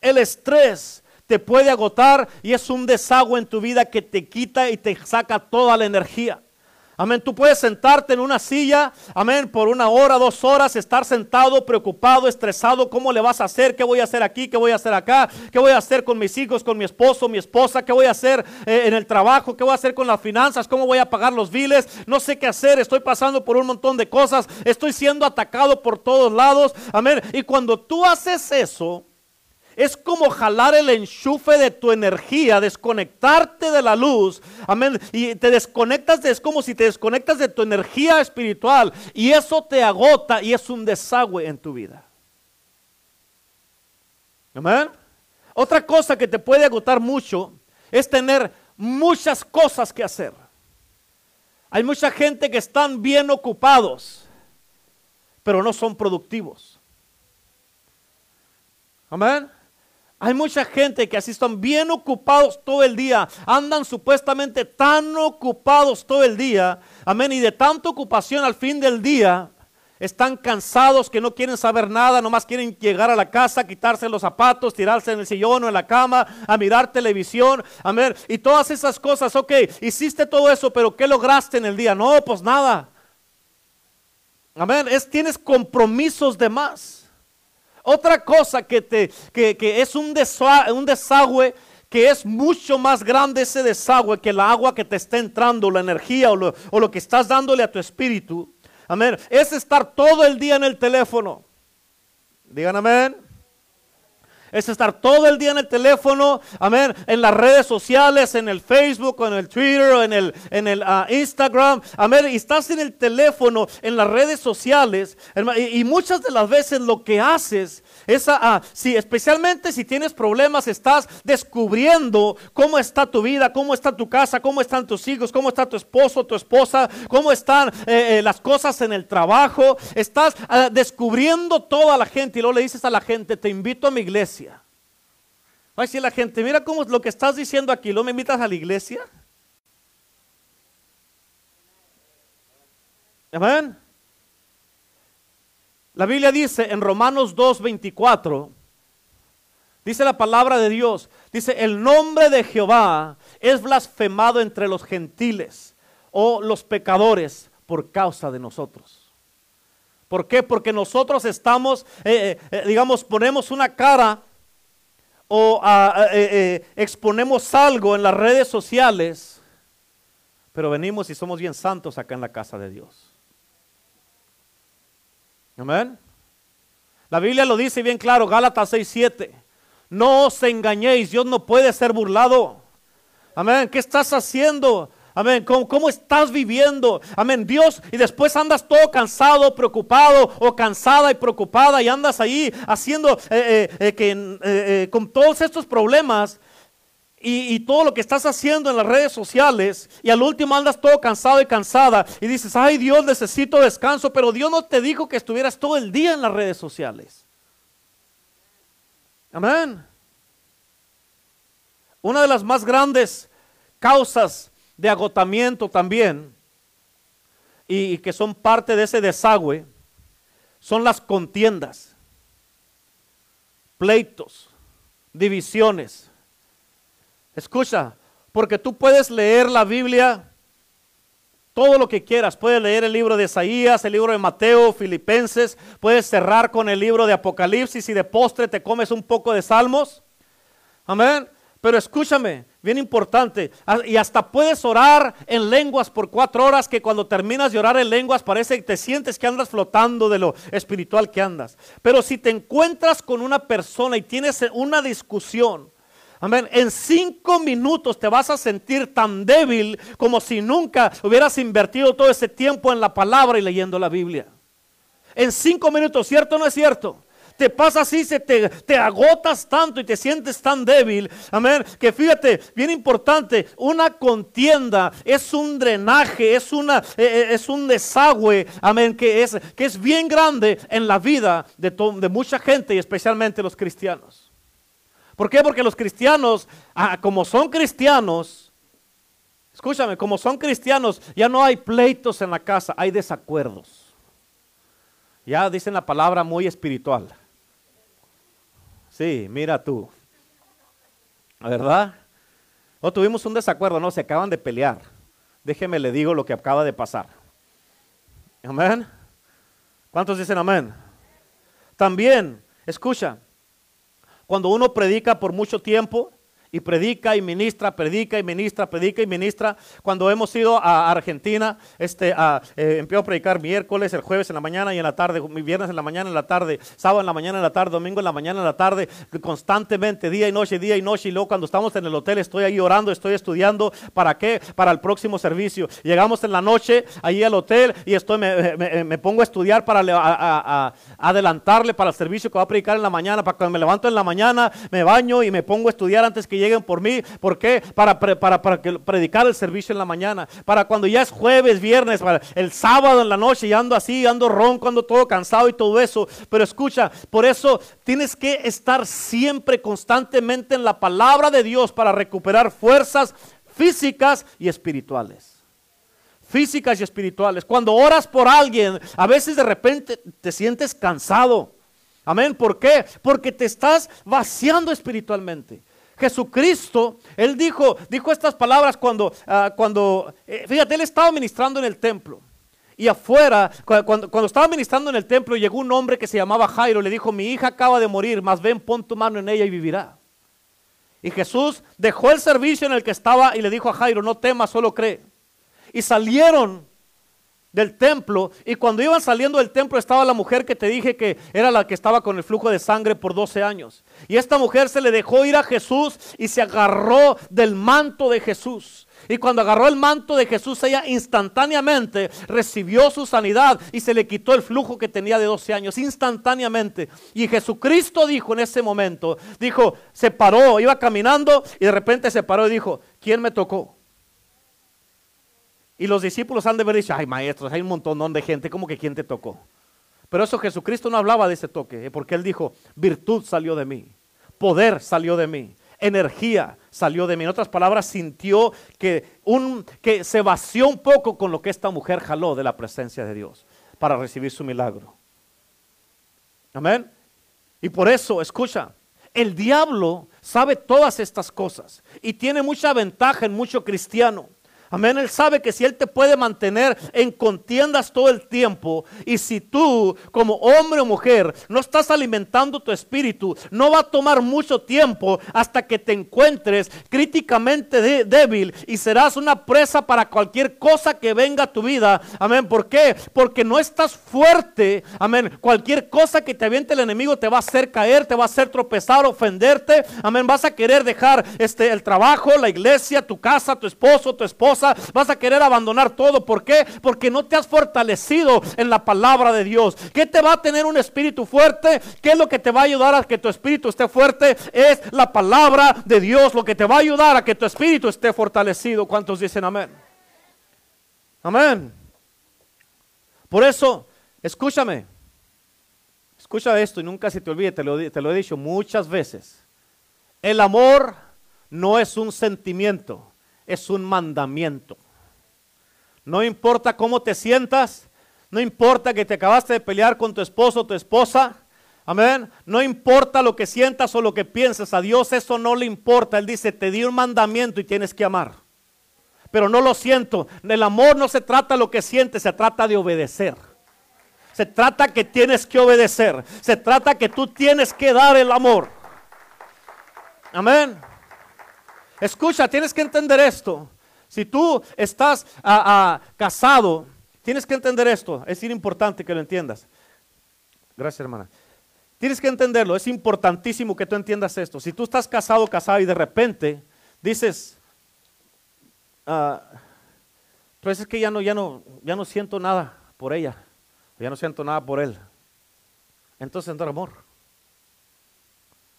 El estrés te puede agotar y es un desagüe en tu vida que te quita y te saca toda la energía. Amén. Tú puedes sentarte en una silla, amén, por una hora, dos horas, estar sentado, preocupado, estresado. ¿Cómo le vas a hacer? ¿Qué voy a hacer aquí? ¿Qué voy a hacer acá? ¿Qué voy a hacer con mis hijos, con mi esposo, mi esposa? ¿Qué voy a hacer eh, en el trabajo? ¿Qué voy a hacer con las finanzas? ¿Cómo voy a pagar los biles? No sé qué hacer. Estoy pasando por un montón de cosas. Estoy siendo atacado por todos lados. Amén. Y cuando tú haces eso, es como jalar el enchufe de tu energía, desconectarte de la luz. Amén. Y te desconectas, de, es como si te desconectas de tu energía espiritual. Y eso te agota y es un desagüe en tu vida. Amén. Otra cosa que te puede agotar mucho es tener muchas cosas que hacer. Hay mucha gente que están bien ocupados, pero no son productivos. Amén. Hay mucha gente que así están bien ocupados todo el día, andan supuestamente tan ocupados todo el día, amén, y de tanta ocupación al fin del día, están cansados que no quieren saber nada, nomás quieren llegar a la casa, quitarse los zapatos, tirarse en el sillón o en la cama, a mirar televisión, amén, y todas esas cosas, ok, hiciste todo eso, pero ¿qué lograste en el día? No, pues nada. Amén, es, tienes compromisos de más. Otra cosa que, te, que, es un, un desagüe que es mucho más grande ese desagüe que el agua que te está entrando, la energía o lo, o lo que estás dándole a tu espíritu. Amén. Es estar todo el día en el teléfono. Digan amén es estar todo el día en el teléfono, amén, en las redes sociales, en el Facebook, en el Twitter, en el, en el ah, Instagram, amén, y estás en el teléfono, en las redes sociales, y, muchas de las veces lo que haces es, uh, si, especialmente si tienes problemas, estás descubriendo cómo está tu vida, cómo está tu casa, cómo están tus hijos, cómo está tu esposo, tu esposa, cómo están eh, eh, las cosas en el trabajo, estás descubriendo toda la gente y luego le dices a la gente, te invito a mi iglesia Va la gente, mira cómo lo que estás diciendo aquí, ¿lo me invitas a la iglesia? Amén. La Biblia dice en Romanos 2:24, dice la palabra de Dios, dice, el nombre de Jehová es blasfemado entre los gentiles o los pecadores por causa de nosotros. ¿Por qué? Porque nosotros estamos, eh, eh, eh, digamos, ponemos una cara o eh, eh, exponemos algo en las redes sociales, pero venimos y somos bien santos acá en la casa de Dios. Amén. La Biblia lo dice bien claro, Gálatas 6:7. No os engañéis, Dios no puede ser burlado. Amén. ¿Qué estás haciendo? Amén. ¿Cómo, estás viviendo? Amén. Dios, y después andas todo cansado, preocupado o cansada y preocupada y andas ahí haciendo eh, eh, eh, que con todos estos problemas y, y, todo lo que estás haciendo en las redes sociales y al último andas todo cansado y cansada y dices, ay Dios, necesito descanso, pero Dios no te dijo que estuvieras todo el día en las redes sociales. Amén. Una de las más grandes causas de agotamiento también y, que son parte de ese desagüe son las contiendas, pleitos, divisiones. Escucha, porque tú puedes leer la Biblia todo lo que quieras. Puedes leer el libro de Isaías, el libro de Mateo, Filipenses. Puedes cerrar con el libro de Apocalipsis y de postre te comes un poco de Salmos. Amén. Pero escúchame, bien importante, y hasta puedes orar en lenguas por cuatro horas que cuando terminas de orar en lenguas parece que te sientes que andas flotando de lo espiritual que andas. Pero si te encuentras con una persona y tienes una discusión, Amén. En cinco minutos te vas a sentir tan débil como si nunca hubieras invertido todo ese tiempo en la palabra y leyendo la Biblia. En cinco minutos, ¿cierto o no es cierto? Te pasa así, se te, te agotas tanto y te sientes tan débil. Amén. Que fíjate, bien importante, una contienda es un drenaje, es, una, e, e, es un desagüe, amén, que es, que es bien grande en la vida de, de mucha gente y especialmente los cristianos. ¿Por qué? Porque los cristianos, ah, como son cristianos, escúchame, como son cristianos, ya no hay pleitos en la casa, hay desacuerdos. Ya dicen la palabra muy espiritual. Sí, mira tú. ¿Verdad? No tuvimos un desacuerdo, no, se acaban de pelear. Déjeme le digo lo que acaba de pasar. Amén. ¿Cuántos dicen amén? También, escucha, cuando uno predica por mucho tiempo, y predica y ministra, predica y ministra, predica y ministra. Cuando hemos ido a Argentina, este, a, eh, empiezo a predicar miércoles, el jueves en la mañana y en la tarde, viernes en la mañana en la tarde, sábado en la mañana en la tarde, domingo en la mañana en la tarde, constantemente, día y noche, día y noche. Y luego cuando estamos en el hotel estoy ahí orando, estoy estudiando. ¿Para qué? Para el próximo servicio. Llegamos en la noche ahí al hotel y estoy, me, pongo a estudiar para adelantarle para el servicio que va a predicar en la mañana. Para cuando me levanto en la mañana, me baño y me pongo a estudiar antes que lleguen por mí. ¿Por qué? Para, para, para predicar el servicio en la mañana. Para cuando ya es jueves, viernes, para el sábado en la noche y ando así, ando ronco, ando todo cansado y todo eso. Pero escucha, por eso tienes que estar siempre constantemente en la palabra de Dios para recuperar fuerzas físicas y espirituales físicas y espirituales. Cuando oras por alguien, a veces de repente te sientes cansado. Amén. ¿Por qué? Porque te estás vaciando espiritualmente. Jesucristo, él dijo, dijo estas palabras cuando, ah, cuando eh, fíjate, él estaba ministrando en el templo. Y afuera, cuando, cuando, estaba ministrando en el templo, llegó un hombre que se llamaba Jairo. Le dijo, mi hija acaba de morir, mas ven, pon tu mano en ella y vivirá. Y Jesús dejó el servicio en el que estaba y le dijo a Jairo, no temas, solo cree. Y salieron del templo y cuando iban saliendo del templo estaba la mujer que te dije que era la que estaba con el flujo de sangre por 12 años. Y esta mujer se le dejó ir a Jesús y se agarró del manto de Jesús. Y cuando agarró el manto de Jesús, ella instantáneamente recibió su sanidad y se le quitó el flujo que tenía de 12 años, instantáneamente. Y Jesucristo dijo en ese momento, dijo, se paró, iba caminando y de repente se paró y dijo, ¿quién me tocó? Y los discípulos han de haber dicho, ay maestros, hay un montón de gente, como que quién te tocó? Pero eso Jesucristo no hablaba de ese toque, ¿eh? porque él dijo, virtud salió de mí, poder salió de mí, energía salió de mí. En otras palabras, sintió que, un, que se vació un poco con lo que esta mujer jaló de la presencia de Dios para recibir su milagro. Amén. Y por eso, escucha, el diablo sabe todas estas cosas y tiene mucha ventaja en mucho cristiano. Amén. Él sabe que si Él te puede mantener en contiendas todo el tiempo y si tú como hombre o mujer no estás alimentando tu espíritu, no va a tomar mucho tiempo hasta que te encuentres críticamente débil y serás una presa para cualquier cosa que venga a tu vida. Amén. ¿Por qué? Porque no estás fuerte. Amén. Cualquier cosa que te aviente el enemigo te va a hacer caer, te va a hacer tropezar, ofenderte. Amén. Vas a querer dejar este el trabajo, la iglesia, tu casa, tu esposo, tu esposa vas a querer abandonar todo. ¿Por qué? Porque no te has fortalecido en la palabra de Dios. ¿Qué te va a tener un espíritu fuerte? ¿Qué es lo que te va a ayudar a que tu espíritu esté fuerte? Es la palabra de Dios. Lo que te va a ayudar a que tu espíritu esté fortalecido. ¿Cuántos dicen amén? Amén. Por eso, escúchame. Escucha esto y nunca se te olvide, te lo, te lo he dicho muchas veces. El amor no es un sentimiento es un mandamiento. No importa cómo te sientas, no importa que te acabaste de pelear con tu esposo o tu esposa, amén. No importa lo que sientas o lo que pienses, a Dios eso no le importa. Él dice, te di un mandamiento y tienes que amar. Pero no lo siento. El amor no se trata lo que sientes, se trata de obedecer. Se trata que tienes que obedecer. Se trata que tú tienes que dar el amor. Amén. Escucha, tienes que entender esto. Si tú estás ah, ah, casado, tienes que entender esto. Es importante que lo entiendas. Gracias, hermana. Tienes que entenderlo. Es importantísimo que tú entiendas esto. Si tú estás casado, casado y de repente dices, ah, pues es que ya no, ya no, ya no siento nada por ella. Ya no siento nada por él. Entonces no amor.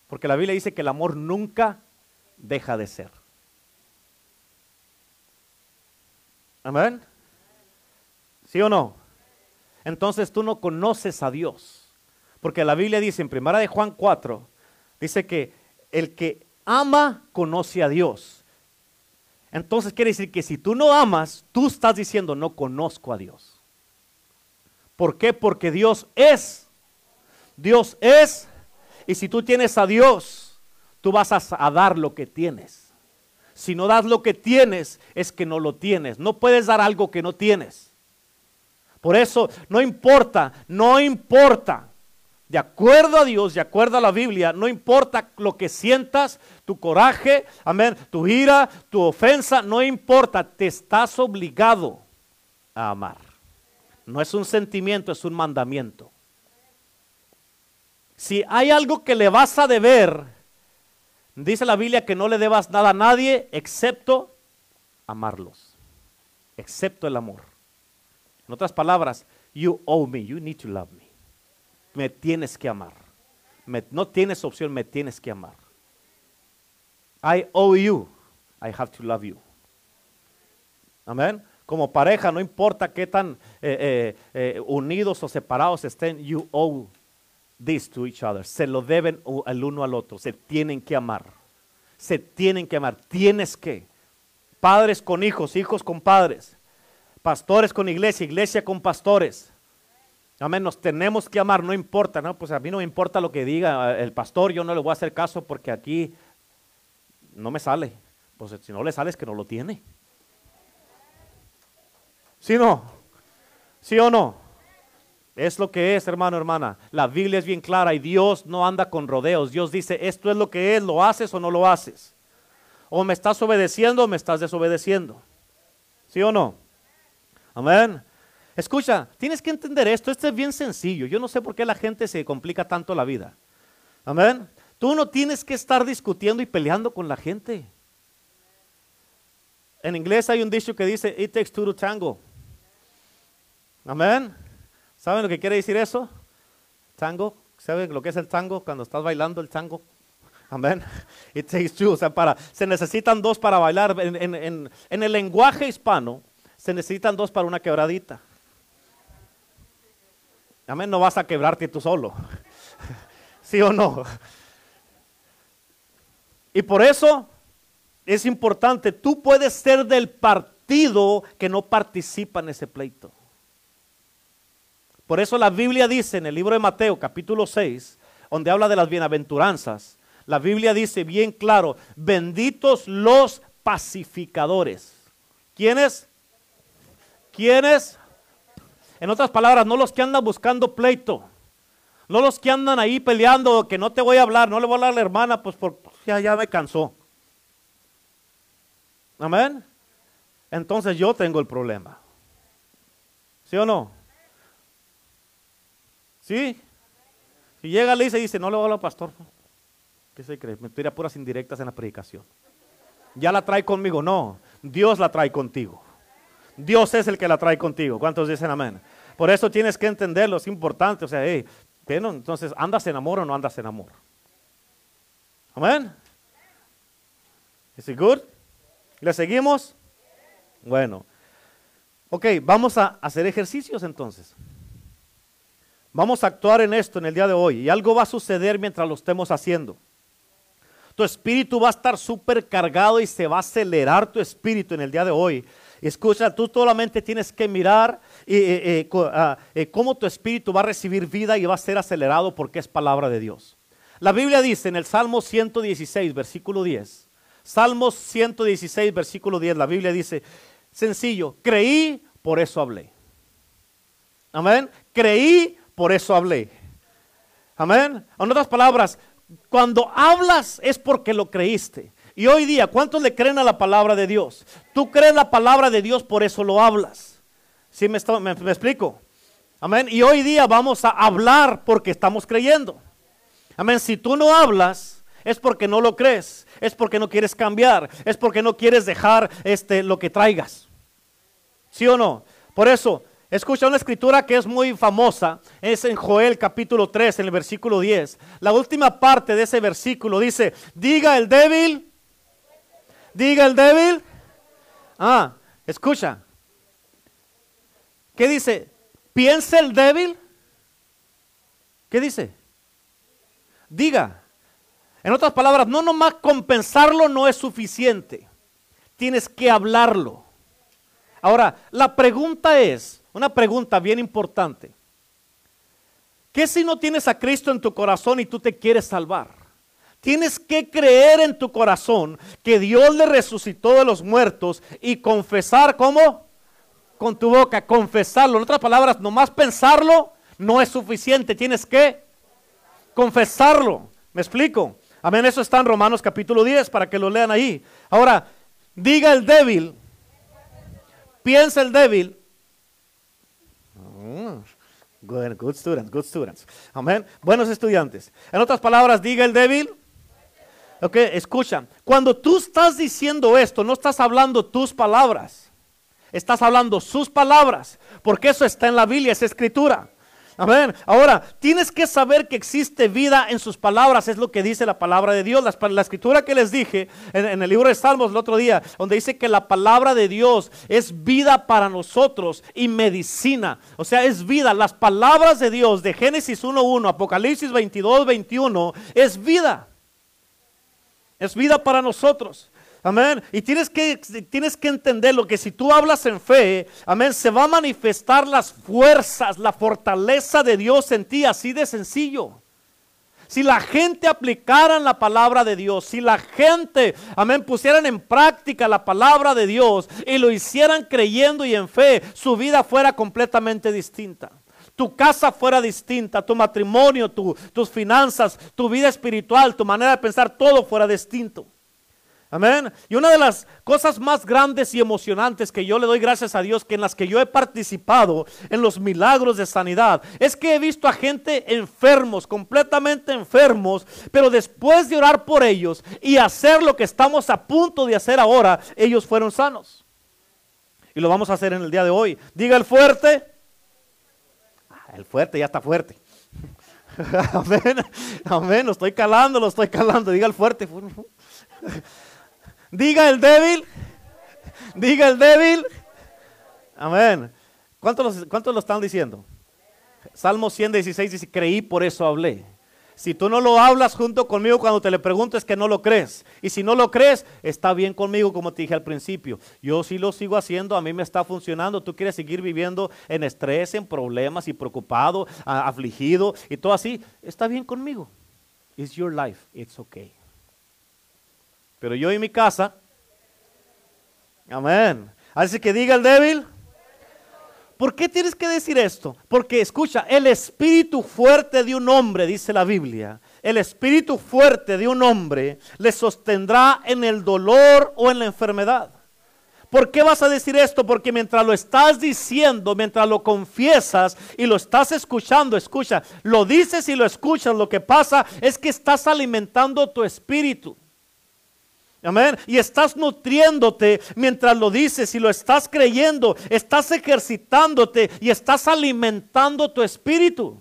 Porque la Biblia dice que el amor nunca deja de ser. Amén. ¿Sí o no? Entonces tú no conoces a Dios. Porque la Biblia dice en primera de Juan 4, dice que el que ama conoce a Dios. Entonces quiere decir que si tú no amas, tú estás diciendo no conozco a Dios. ¿Por qué? Porque Dios es. Dios es. Y si tú tienes a Dios, tú vas a, dar lo que tienes. Si no das lo que tienes, es que no lo tienes. No puedes dar algo que no tienes. Por eso, no importa, no importa. De acuerdo a Dios, de acuerdo a la Biblia, no importa lo que sientas, tu coraje, amén, tu ira, tu ofensa, no importa, te estás obligado a amar. No es un sentimiento, es un mandamiento. Si hay algo que le vas a deber, Dice la Biblia que no le debas nada a nadie excepto amarlos, excepto el amor. En otras palabras, you owe me, you need to love me. Me tienes que amar. no tienes opción, me tienes que amar. I owe you, I have to love you. Amén. Como pareja, no importa qué tan eh, eh, eh, unidos o separados estén, you owe this to each other. Se lo deben el uno al otro. Se tienen que amar. Se tienen que amar. Tienes que. Padres con hijos, hijos con padres. Pastores con iglesia, iglesia con pastores. Amén, nos tenemos que amar, no importa, ¿no? Pues a mí no me importa lo que diga el pastor, yo no le voy a hacer caso porque aquí no me sale. Pues si no le sale es que no lo tiene. ¿Sí no? ¿Sí o no? Es lo que es, hermano, hermana. La Biblia es bien clara y Dios no anda con rodeos. Dios dice, esto es lo que es, lo haces o no lo haces. O me estás obedeciendo o me estás desobedeciendo. ¿Sí o no? Amén. Escucha, tienes que entender esto. Esto es bien sencillo. Yo no sé por qué la gente se complica tanto la vida. Amén. Tú no tienes que estar discutiendo y peleando con la gente. En inglés hay un dicho que dice, it takes two to tango. Amén. ¿Saben lo que quiere decir eso? Tango. ¿Saben lo que es el tango cuando estás bailando el tango? Amén. It takes two. O sea, para, se necesitan dos para bailar. En, en el lenguaje hispano, se necesitan dos para una quebradita. Amén. No vas a quebrarte tú solo. ¿Sí o no? Y por eso es importante, tú puedes ser del partido que no participa en ese pleito. Por eso la Biblia dice en el libro de Mateo capítulo 6, donde habla de las bienaventuranzas, la Biblia dice bien claro, benditos los pacificadores. ¿Quiénes? ¿Quiénes? En otras palabras, no los que andan buscando pleito, no los que andan ahí peleando, que no te voy a hablar, no le voy a hablar a la hermana, pues por, ya, ya me cansó. Amén. Entonces yo tengo el problema. ¿Sí o no? ¿Sí? Si llega Lisa y dice, no le voy a hablar al pastor. ¿Qué se cree? Me tira puras indirectas en la predicación. Ya la trae conmigo. No, Dios la trae contigo. Dios es el que la trae contigo. ¿Cuántos dicen amén? Por eso tienes que entenderlo, es importante. O sea, hey, entonces, ¿andas en amor o no andas en amor? Amén. ¿Es good? ¿Le seguimos? Bueno. Ok, vamos a hacer ejercicios entonces. Vamos a actuar en esto en el día de hoy y algo va a suceder mientras lo estemos haciendo. Tu espíritu va a estar súper cargado y se va a acelerar tu espíritu en el día de hoy. Escucha, tú solamente tienes que mirar eh, cómo tu espíritu va a recibir vida y va a ser acelerado porque es palabra de Dios. La Biblia dice en el Salmo 116, versículo 10, Salmos 116, versículo 10, la Biblia dice, sencillo, creí, por eso hablé. Amén. Creí, por eso hablé. Amén. En otras palabras, cuando hablas es porque lo creíste. Y hoy día, ¿cuántos le creen a la palabra de Dios? Tú crees la palabra de Dios, por eso lo hablas. ¿Sí me, me explico? Amén. Y hoy día vamos a hablar porque estamos creyendo. Amén. Si tú no hablas, es porque no lo crees, es porque no quieres cambiar, es porque no quieres dejar este, lo que traigas. ¿Sí o no? Por eso, escucha una escritura que es muy famosa, es en Joel capítulo 3, en el versículo 10. La última parte de ese versículo dice, diga el débil, diga el débil. Ah, escucha. ¿Qué dice? ¿Piensa el débil? ¿Qué dice? Diga. En otras palabras, no nomás compensarlo no es suficiente. Tienes que hablarlo. Ahora, la pregunta es, una pregunta bien importante. ¿Qué si no tienes a Cristo en tu corazón y tú te quieres salvar? Tienes que creer en tu corazón que Dios le resucitó de los muertos y confesar cómo? Con tu boca, confesarlo. En otras palabras, nomás pensarlo no es suficiente. Tienes que confesarlo. ¿Me explico? Amén, eso está en Romanos capítulo 10 para que lo lean ahí. Ahora, diga el débil, piensa el débil. Good, good students, good students. Amén, buenos estudiantes. En otras palabras, diga el débil. Ok, escucha, cuando tú estás diciendo esto, no estás hablando tus palabras, estás hablando sus palabras, porque eso está en la Biblia, es escritura. Amén. Ahora, tienes que saber que existe vida en sus palabras, es lo que dice la palabra de Dios. La, escritura que les dije en, el libro de Salmos el otro día, donde dice que la palabra de Dios es vida para nosotros y medicina. O sea, es vida. Las palabras de Dios de Génesis 1.1, Apocalipsis 22.21, es vida. Es vida para nosotros. Amén. Y tienes que, tienes que entender lo que si tú hablas en fe, amén, se va a manifestar las fuerzas, la fortaleza de Dios en ti, así de sencillo. Si la gente aplicara la palabra de Dios, si la gente, amén, pusieran en práctica la palabra de Dios y lo hicieran creyendo y en fe, su vida fuera completamente distinta. tu casa fuera distinta, tu matrimonio, tus finanzas, tu vida espiritual, tu manera de pensar, todo fuera distinto. Amén. Y una de las cosas más grandes y emocionantes que yo le doy gracias a Dios, que en las que yo he participado en los milagros de sanidad, es que he visto a gente enfermos, completamente enfermos, pero después de orar por ellos y hacer lo que estamos a punto de hacer ahora, ellos fueron sanos. Y lo vamos a hacer en el día de hoy. Diga el fuerte. Ah, el fuerte ya está fuerte. amén. Amén. Lo estoy calando, lo estoy calando. Diga el fuerte. Diga el débil. Diga el débil. Amén. ¿Cuántos, lo están diciendo? Salmo 116 dice, creí, por eso hablé. Si tú no lo hablas junto conmigo cuando te le pregunto es que no lo crees. Y si no lo crees, está bien conmigo como te dije al principio. Yo sí lo sigo haciendo, a mí me está funcionando. Tú quieres seguir viviendo en estrés, en problemas y preocupado, afligido y todo así. Está bien conmigo. It's your life. It's okay. Pero yo en mi casa, amén. Así que diga el débil. ¿Por qué tienes que decir esto? Porque escucha, el espíritu fuerte de un hombre, dice la Biblia, el espíritu fuerte de un hombre le sostendrá en el dolor o en la enfermedad. ¿Por qué vas a decir esto? Porque mientras lo estás diciendo, mientras lo confiesas y lo estás escuchando, escucha, lo dices y lo escuchas, lo que pasa es que estás alimentando tu espíritu. Amén. Y estás nutriéndote mientras lo dices y lo estás creyendo. Estás ejercitándote y estás alimentando tu espíritu.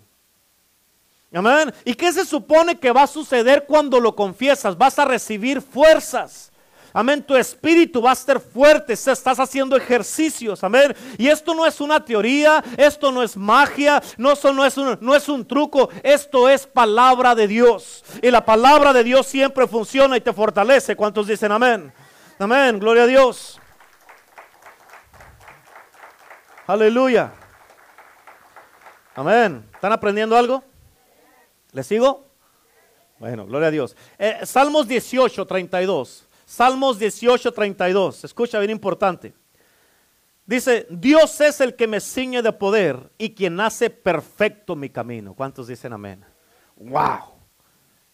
Amén. ¿Y qué se supone que va a suceder cuando lo confiesas? Vas a recibir fuerzas. Amén, tu espíritu va a ser fuerte, estás haciendo ejercicios, amén. Y esto no es una teoría, esto no es magia, no, no, es un, no es un truco, esto es palabra de Dios. Y la palabra de Dios siempre funciona y te fortalece. ¿Cuántos dicen amén? Amén, gloria a Dios. Aleluya. Amén. ¿Están aprendiendo algo? ¿Les sigo? Bueno, gloria a Dios. Eh, Salmos 18, 32. Salmos 18, 32. Escucha bien importante. Dice, Dios es el que me ciñe de poder y quien hace perfecto mi camino. ¿Cuántos dicen amén? Wow.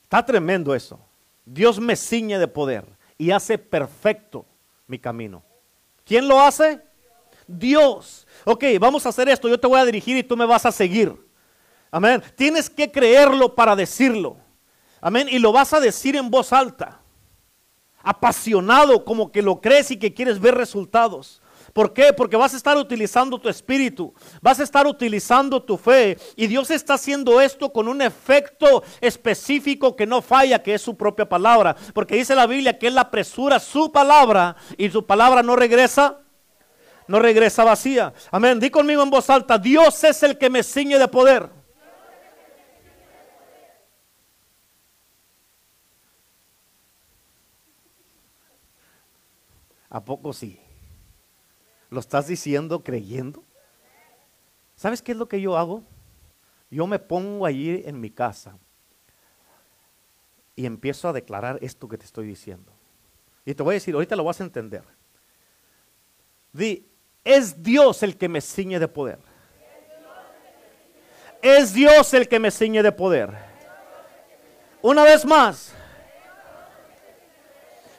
Está tremendo eso. Dios me ciñe de poder y hace perfecto mi camino. ¿Quién lo hace? Dios. Ok, vamos a hacer esto. Yo te voy a dirigir y tú me vas a seguir. Amén. Tienes que creerlo para decirlo. Amén. Y lo vas a decir en voz alta apasionado, como que lo crees y que quieres ver resultados. ¿Por qué? Porque vas a estar utilizando tu espíritu, vas a estar utilizando tu fe y Dios está haciendo esto con un efecto específico que no falla, que es su propia palabra. Porque dice la Biblia que Él apresura su palabra y su palabra no regresa, no regresa vacía. Amén. Di conmigo en voz alta, Dios es el que me ciñe de poder. ¿A poco sí? ¿Lo estás diciendo creyendo? ¿Sabes qué es lo que yo hago? Yo me pongo allí en mi casa y empiezo a declarar esto que te estoy diciendo. Y te voy a decir, ahorita lo vas a entender. Di, es Dios el que me ciñe de poder. Es Dios el que me ciñe de poder. Una vez más,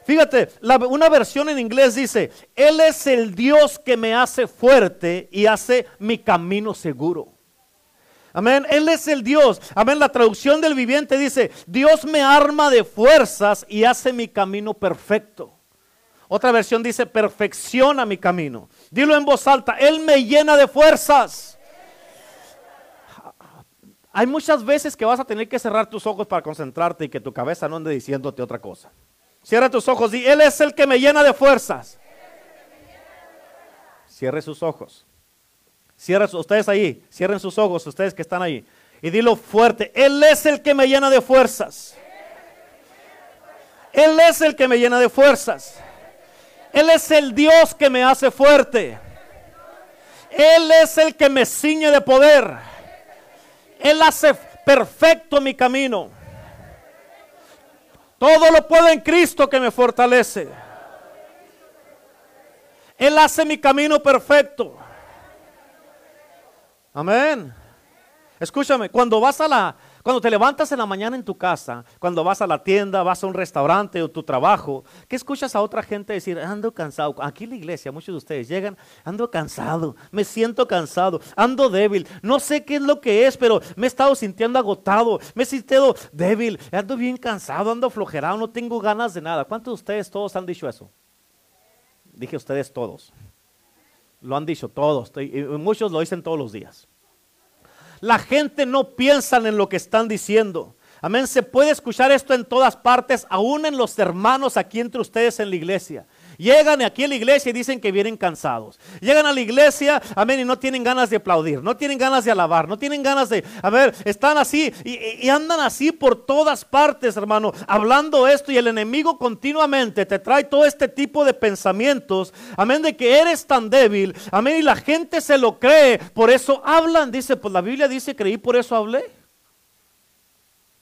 Fíjate, una versión en inglés dice, Él es el Dios que me hace fuerte y hace mi camino seguro. Amén, Él es el Dios. Amén, la traducción del viviente dice, Dios me arma de fuerzas y hace mi camino perfecto. Otra versión dice, perfecciona mi camino. Dilo en voz alta, Él me llena de fuerzas. Hay muchas veces que vas a tener que cerrar tus ojos para concentrarte y que tu cabeza no ande diciéndote otra cosa. Cierra tus ojos y Él es el que me llena de fuerzas. Cierre sus ojos. Cierra ustedes ahí, cierren sus ojos, ustedes que están ahí. Y dilo fuerte, Él es el que me llena de fuerzas. Él es el que me llena de fuerzas. Él es el Dios que me hace fuerte. Él es el que me ciñe de poder. Él hace perfecto mi camino. Todo lo puedo en Cristo que me fortalece. Él hace mi camino perfecto. Amén. Escúchame, cuando vas a la, cuando te levantas en la mañana en tu casa, cuando vas a la tienda, vas a un restaurante o tu trabajo, ¿qué escuchas a otra gente decir? Ando cansado. Aquí en la iglesia, muchos de ustedes llegan, ando cansado, me siento cansado, ando débil, no sé qué es lo que es, pero me he estado sintiendo agotado, me he sentido débil, ando bien cansado, ando flojerado, no tengo ganas de nada. ¿Cuántos de ustedes todos han dicho eso? Dije ustedes todos. Lo han dicho todos, muchos lo dicen todos los días. La gente no piensa en lo que están diciendo. Amén. Se puede escuchar esto en todas partes, aún en los hermanos aquí entre ustedes en la iglesia. Llegan aquí a la iglesia y dicen que vienen cansados. Llegan a la iglesia, amén, y no tienen ganas de aplaudir, no tienen ganas de alabar, no tienen ganas de, a ver, están así y, y, andan así por todas partes, hermano, hablando esto y el enemigo continuamente te trae todo este tipo de pensamientos, amén, de que eres tan débil, amén, y la gente se lo cree, por eso hablan, dice, pues la Biblia dice, creí, por eso hablé.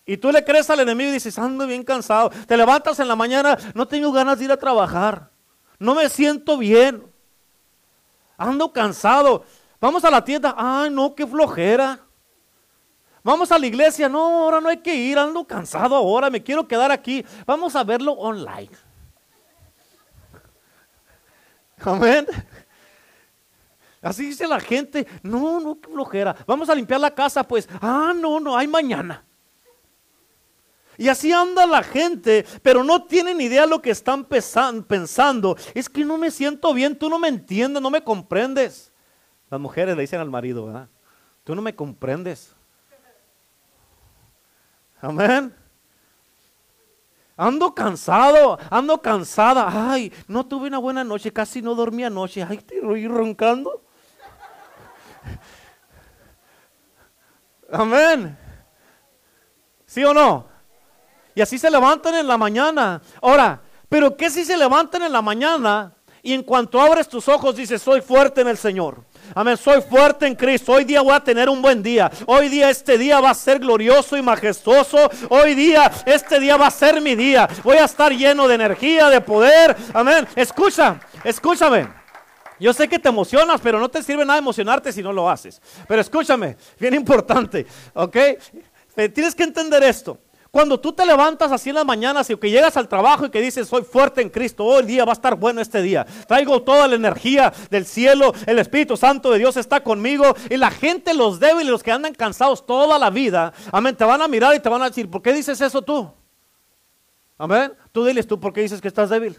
Y tú le crees al enemigo y dices, ando bien cansado. Te levantas en la mañana, no tengo ganas de ir a trabajar. No me siento bien. Ando cansado. Vamos a la tienda. Ay, no, qué flojera. Vamos a la iglesia. No, ahora no hay que ir. Ando cansado ahora. Me quiero quedar aquí. Vamos a verlo online. Amén. Así dice la gente. No, no, qué flojera. Vamos a limpiar la casa. Pues, ah, no, no, hay mañana. Y así anda la gente, pero no tienen idea de lo que están pensando. Es que no me siento bien, tú no me entiendes, no me comprendes. Las mujeres le dicen al marido, ¿verdad? Tú no me comprendes. Amén. Ando cansado, ando cansada. Ay, no tuve una buena noche, casi no dormí anoche. Ay, voy roncando. Amén. ¿Sí o no? Y así se levantan en la mañana. Ahora, pero ¿qué si se levantan en la mañana y en cuanto abres tus ojos dices, soy fuerte en el Señor? Amén, soy fuerte en Cristo. Hoy día voy a tener un buen día. Hoy día este día va a ser glorioso y majestuoso. Hoy día este día va a ser mi día. Voy a estar lleno de energía, de poder. Amén. Escucha, escúchame. Yo sé que te emocionas, pero no te sirve nada emocionarte si no lo haces. Pero escúchame, bien importante, ¿ok? Tienes que entender esto. Cuando tú te levantas así en las mañanas y que llegas al trabajo y que dices, soy fuerte en Cristo, hoy el día va a estar bueno este día. Traigo toda la energía del cielo, el Espíritu Santo de Dios está conmigo. Y la gente, los débiles, los que andan cansados toda la vida, amén, te van a mirar y te van a decir, ¿por qué dices eso tú? Amén. Tú diles, ¿tú por qué dices que estás débil?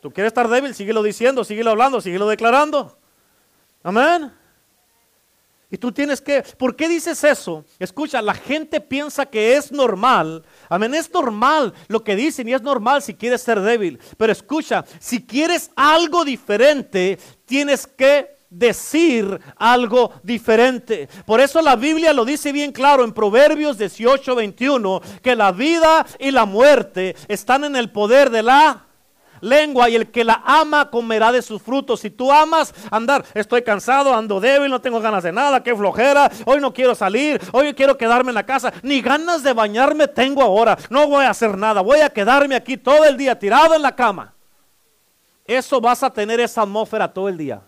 ¿Tú quieres estar débil? Síguelo diciendo, síguelo hablando, síguelo declarando. Amén. Y tú tienes que, ¿por qué dices eso? Escucha, la gente piensa que es normal. Amén, es normal lo que dicen y es normal si quieres ser débil. Pero escucha, si quieres algo diferente, tienes que decir algo diferente. Por eso la Biblia lo dice bien claro en Proverbios 18, 21, que la vida y la muerte están en el poder de la lengua y el que la ama comerá de sus frutos. Si tú amas andar, estoy cansado, ando débil, no tengo ganas de nada, qué flojera, hoy no quiero salir, hoy quiero quedarme en la casa, ni ganas de bañarme tengo ahora, no voy a hacer nada, voy a quedarme aquí todo el día tirado en la cama. Eso vas a tener esa atmósfera todo el día.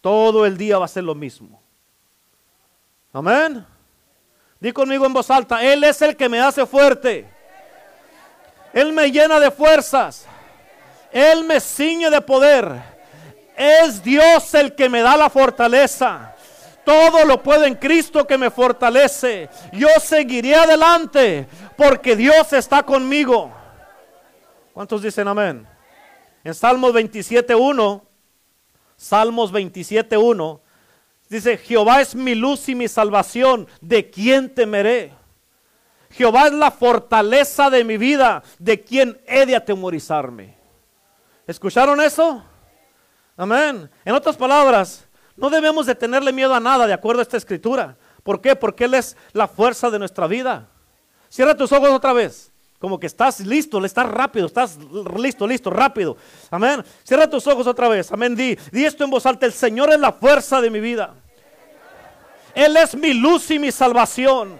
Todo el día va a ser lo mismo. Amén. Di conmigo en voz alta, Él es el que me hace fuerte. Él me llena de fuerzas. Él me ciñe de poder. Es Dios el que me da la fortaleza. Todo lo puedo en Cristo que me fortalece. Yo seguiré adelante porque Dios está conmigo. ¿Cuántos dicen amén? En Salmos 27.1, Salmos 27.1, dice, Jehová es mi luz y mi salvación, ¿de quién temeré? Jehová es la fortaleza de mi vida, ¿de quién he de atemorizarme? ¿Escucharon eso? Amén. En otras palabras, no debemos de tenerle miedo a nada de acuerdo a esta escritura. ¿Por qué? Porque Él es la fuerza de nuestra vida. Cierra tus ojos otra vez. Como que estás listo, estás rápido, estás listo, listo, rápido. Amén. Cierra tus ojos otra vez. Amén. Di, di esto en voz alta. El Señor es la fuerza de mi vida. Él es mi luz y mi salvación.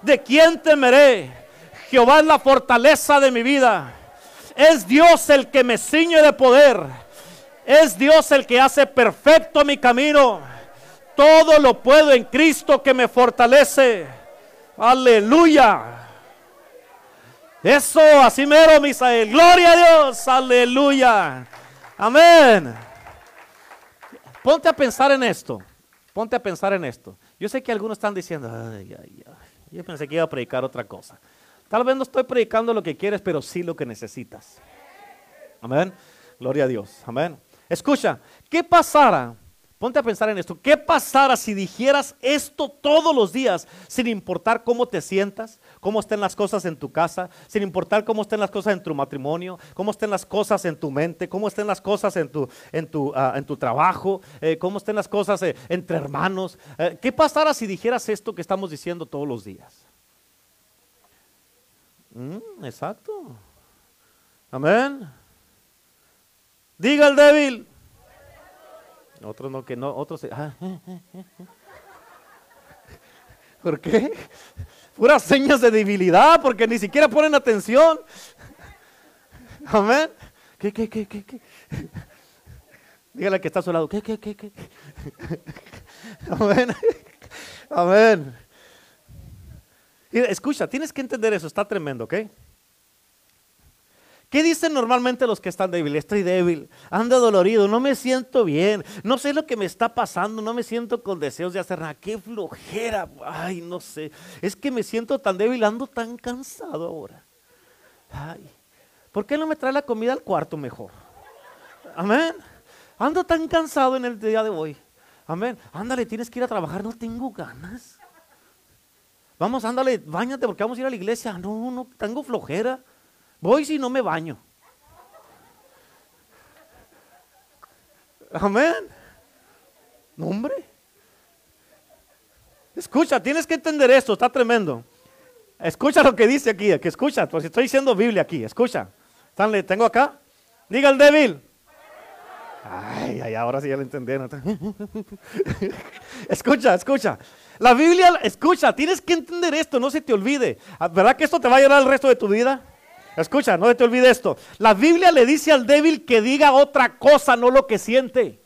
¿De quién temeré? Jehová es la fortaleza de mi vida. Es Dios el que me ciñe de poder. Es Dios el que hace perfecto mi camino. todo lo puedo en Cristo que me fortalece. Aleluya. Eso, así mero, Misael. Gloria a Dios. Aleluya. Amén. Ponte a pensar en esto. Ponte a pensar en esto. Yo sé que algunos están diciendo, ay, ay, ay. Yo pensé que iba a predicar otra cosa. Tal vez no estoy predicando lo que quieres, pero sí lo que necesitas. Amén. Gloria a Dios. Amén. Escucha, ¿qué pasara? Ponte a pensar en esto. ¿Qué pasara si dijeras esto todos los días, sin importar cómo te sientas, cómo estén las cosas en tu casa, sin importar cómo estén las cosas en tu matrimonio, cómo estén las cosas en tu mente, cómo estén las cosas en tu, en tu, ah, en tu trabajo, eh, cómo estén las cosas eh, entre hermanos? Eh, ¿Qué pasara si dijeras esto que estamos diciendo todos los días? Mm, exacto. Amén. Diga el débil. Otros no, que no, otros. Ah, ¿Por qué? Puras señas de debilidad, porque ni siquiera ponen atención. Amén. ¿Qué, qué, qué, qué, qué? Dígale que está a su lado. ¿Qué, qué, qué, qué? Amén. Amén. Escucha, tienes que entender eso, está tremendo, ¿ok? ¿Qué dicen normalmente los que están débiles? Estoy débil, ando dolorido, no me siento bien, no sé lo que me está pasando, no me siento con deseos de hacer nada. Qué flojera, ay, no sé. Es que me siento tan débil, ando tan cansado ahora. Ay, ¿por qué no me trae la comida al cuarto mejor? Amén. Ando tan cansado en el día de hoy. Amén. Ándale, tienes que ir a trabajar, no tengo ganas. Vamos, ándale, bañate porque vamos a ir a la iglesia. No, no, tengo flojera. Voy si no me baño. Amén. No, hombre. Escucha, tienes que entender esto, está tremendo. Escucha lo que dice aquí, que escucha, pues estoy diciendo Biblia aquí, escucha. Stanley, tengo acá. Diga el débil. Ay, ay, ahora sí ya lo entendí. escucha, escucha. La Biblia, escucha, tienes que entender esto, no se te olvide. ¿Verdad que esto te va a llevar el resto de tu vida? Escucha, no te olvides esto. La Biblia le dice al débil que diga otra cosa, no lo que siente.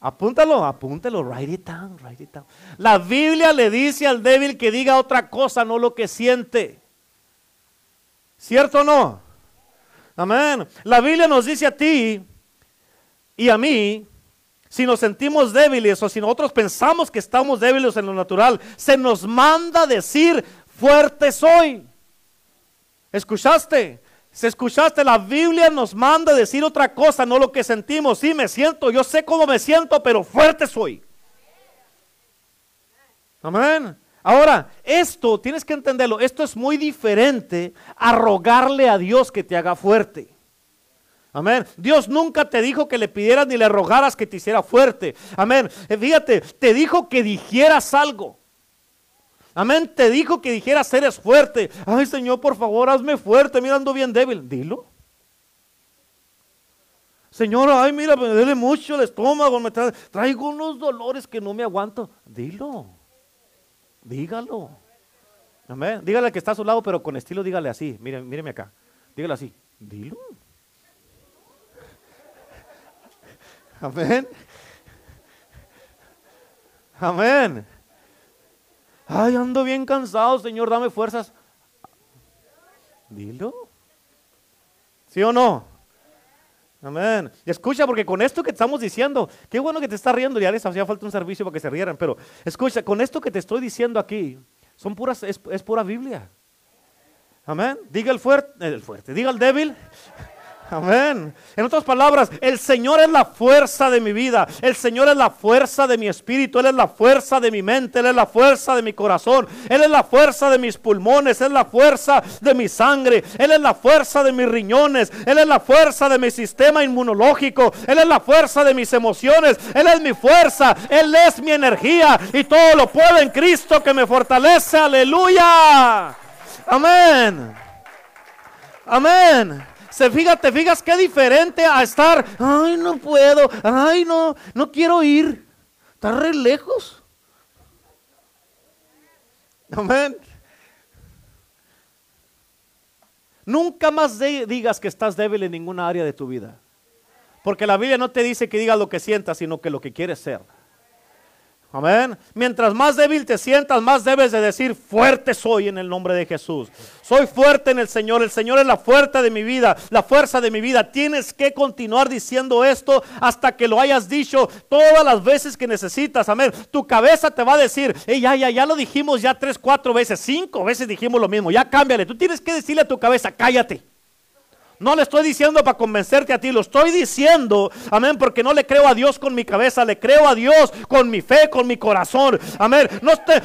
Apúntalo, apúntalo, write it down, write it down. La Biblia le dice al débil que diga otra cosa, no lo que siente. ¿Cierto o no? Amén. La Biblia nos dice a ti y a mí, si nos sentimos débiles o si nosotros pensamos que estamos débiles en lo natural, se nos manda decir, fuerte soy. ¿Escuchaste? Si escuchaste, la Biblia nos manda decir otra cosa, no lo que sentimos. Sí, me siento, yo sé cómo me siento, pero fuerte soy. Amén. Ahora, esto, tienes que entenderlo, esto es muy diferente a rogarle a Dios que te haga fuerte. Amén. Dios nunca te dijo que le pidieras ni le rogaras que te hiciera fuerte. Amén. Fíjate, te dijo que dijeras algo. Amén. Te dijo que dijeras eres fuerte. Ay, Señor, por favor, hazme fuerte. Mira, ando bien débil. Dilo. Señor, ay, mira, me duele mucho el estómago. Me traigo unos dolores que no me aguanto. Dilo. Dígalo. Amén. Dígale que está a su lado, pero con estilo dígale así. Mire, míreme acá. Dígale así. Dilo. Amén. Amén. Ay, ando bien cansado, Señor, dame fuerzas. Dilo. ¿Sí o no? Amén. Y escucha, porque con esto que estamos diciendo, qué bueno que te está riendo, ya les hacía falta un servicio para que se rieran, pero escucha, con esto que te estoy diciendo aquí, son puras, es, es pura Biblia. Amén. Diga el fuerte, el fuerte, diga el débil. Amén. En otras palabras, el Señor es la fuerza de mi vida. El Señor es la fuerza de mi espíritu. Él es la fuerza de mi mente. Él es la fuerza de mi corazón. Él es la fuerza de mis pulmones. Él es la fuerza de mi sangre. Él es la fuerza de mis riñones. Él es la fuerza de mi sistema inmunológico. Él es la fuerza de mis emociones. Él es mi fuerza. Él es mi energía. Y todo lo puedo en Cristo que me fortalece. Aleluya. Amén. Amén. Se fija, te fijas qué diferente a estar, ay, no puedo, ay, no, no quiero ir. Está re lejos. Amén. Nunca más digas que estás débil en ninguna área de tu vida. Porque la Biblia no te dice que digas lo que sientas, sino que lo que quieres ser. Amén. Mientras más débil te sientas, más debes de decir, fuerte soy en el nombre de Jesús. Soy fuerte en el Señor. El Señor es la fuerza de mi vida, la fuerza de mi vida. Tienes que continuar diciendo esto hasta que lo hayas dicho todas las veces que necesitas. Amén. Tu cabeza te va a decir, ya, ya, ya lo dijimos ya tres, cuatro veces, cinco veces dijimos lo mismo. Ya cámbiale. Tú tienes que decirle a tu cabeza, cállate. No le estoy diciendo para convencerte a ti, lo estoy diciendo, amén, porque no le creo a Dios con mi cabeza, le creo a Dios con mi fe, con mi corazón, amén.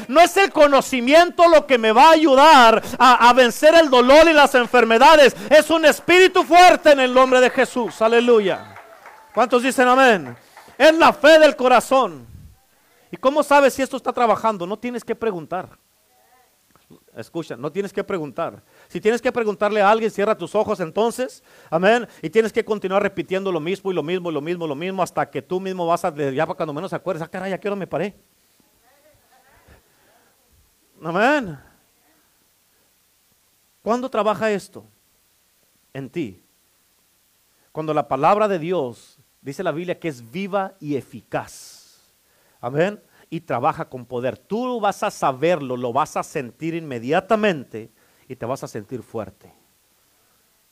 No, es el conocimiento lo que me va a ayudar a, a vencer el dolor y las enfermedades, es un espíritu fuerte en el nombre de Jesús, aleluya. ¿Cuántos dicen amén? Es la fe del corazón. ¿Y cómo sabes si esto está trabajando? No tienes que preguntar. Escucha, no tienes que preguntar. Si tienes que preguntarle a alguien, cierra tus ojos entonces. Amén. Y tienes que continuar repitiendo lo mismo y lo mismo y lo mismo y lo mismo hasta que tú mismo vas a, ya para cuando menos acuerdes, ah, caray, ¿a qué hora me paré? Amén. ¿Cuándo trabaja esto? En ti. Cuando la palabra de Dios, dice la Biblia, que es viva y eficaz. Amén. Y trabaja con poder. Tú vas a saberlo, lo vas a sentir inmediatamente y te vas a sentir fuerte.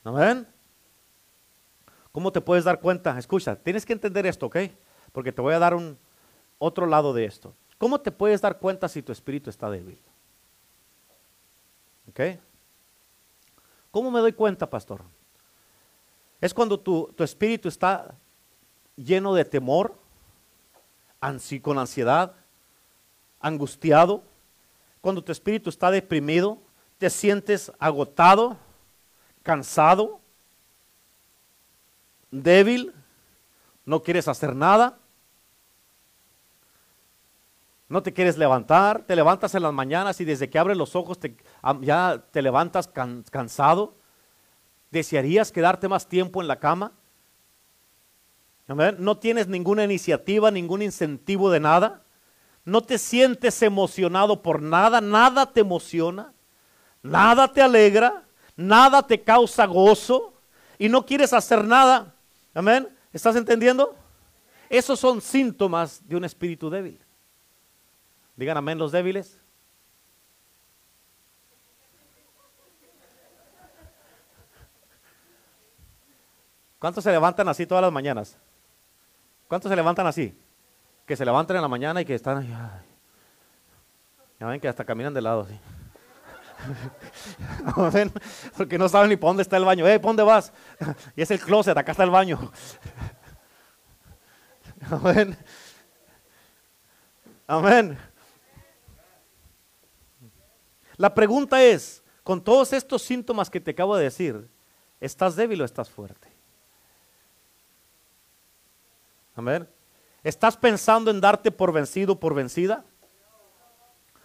¿Amén? ¿Cómo te puedes dar cuenta? Escucha, tienes que entender esto, ¿ok? Porque te voy a dar un otro lado de esto. ¿Cómo te puedes dar cuenta si tu espíritu está débil? ¿Ok? ¿Cómo me doy cuenta, pastor? Es cuando tu, tu espíritu está lleno de temor, con ansiedad, angustiado, cuando tu espíritu está deprimido, te sientes agotado, cansado, débil, no quieres hacer nada, no te quieres levantar, te levantas en las mañanas y desde que abres los ojos ya te levantas cansado, desearías quedarte más tiempo en la cama. No tienes ninguna iniciativa, ningún incentivo de nada. No te sientes emocionado por nada, nada te emociona nada te alegra, nada te causa gozo y no quieres hacer nada. Amén. ¿Estás entendiendo? Esos son síntomas de un espíritu débil. Digan amén los débiles. ¿Cuántos se levantan así todas las mañanas? ¿Cuántos se levantan así? Que se levantan en la mañana y que están. Ya ven que hasta caminan de lado así. Porque no saben ni para dónde está el baño. Eh, ¿para dónde vas? Y es el closet, acá está el baño. Amén. Amén. La pregunta es, con todos estos síntomas que te acabo de decir, ¿estás débil o estás fuerte? Amén. ¿Estás pensando en darte por vencido o por vencida?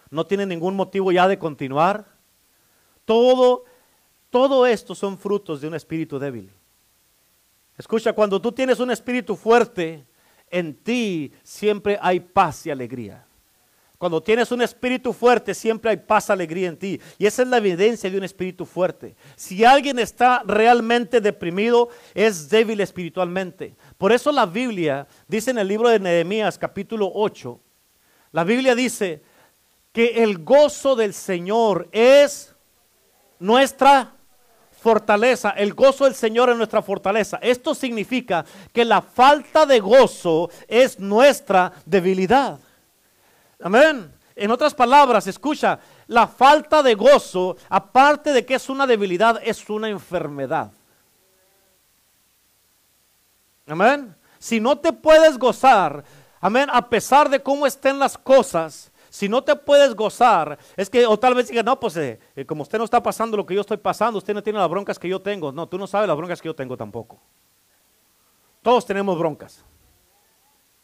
¿No tienes ningún motivo ya de continuar? Todo, todo esto son frutos de un espíritu débil. Escucha, cuando tú tienes un espíritu fuerte, en ti siempre hay paz y alegría. Cuando tienes un espíritu fuerte, siempre hay paz, y alegría en ti. Y esa es la evidencia de un espíritu fuerte. Si alguien está realmente deprimido, es débil espiritualmente. Por eso la Biblia dice en el libro de Nehemías capítulo 8, la Biblia dice que el gozo del Señor es nuestra fortaleza. El gozo del Señor es nuestra fortaleza. Esto significa que la falta de gozo es nuestra debilidad. Amén. En otras palabras, escucha, la falta de gozo, aparte de que es una debilidad, es una enfermedad. Amén. Si no te puedes gozar, amén, a pesar de cómo estén las cosas, si no te puedes gozar, es que, o tal vez diga, no, pues eh, eh, como usted no está pasando lo que yo estoy pasando, usted no tiene las broncas que yo tengo. No, tú no sabes las broncas que yo tengo tampoco. Todos tenemos broncas.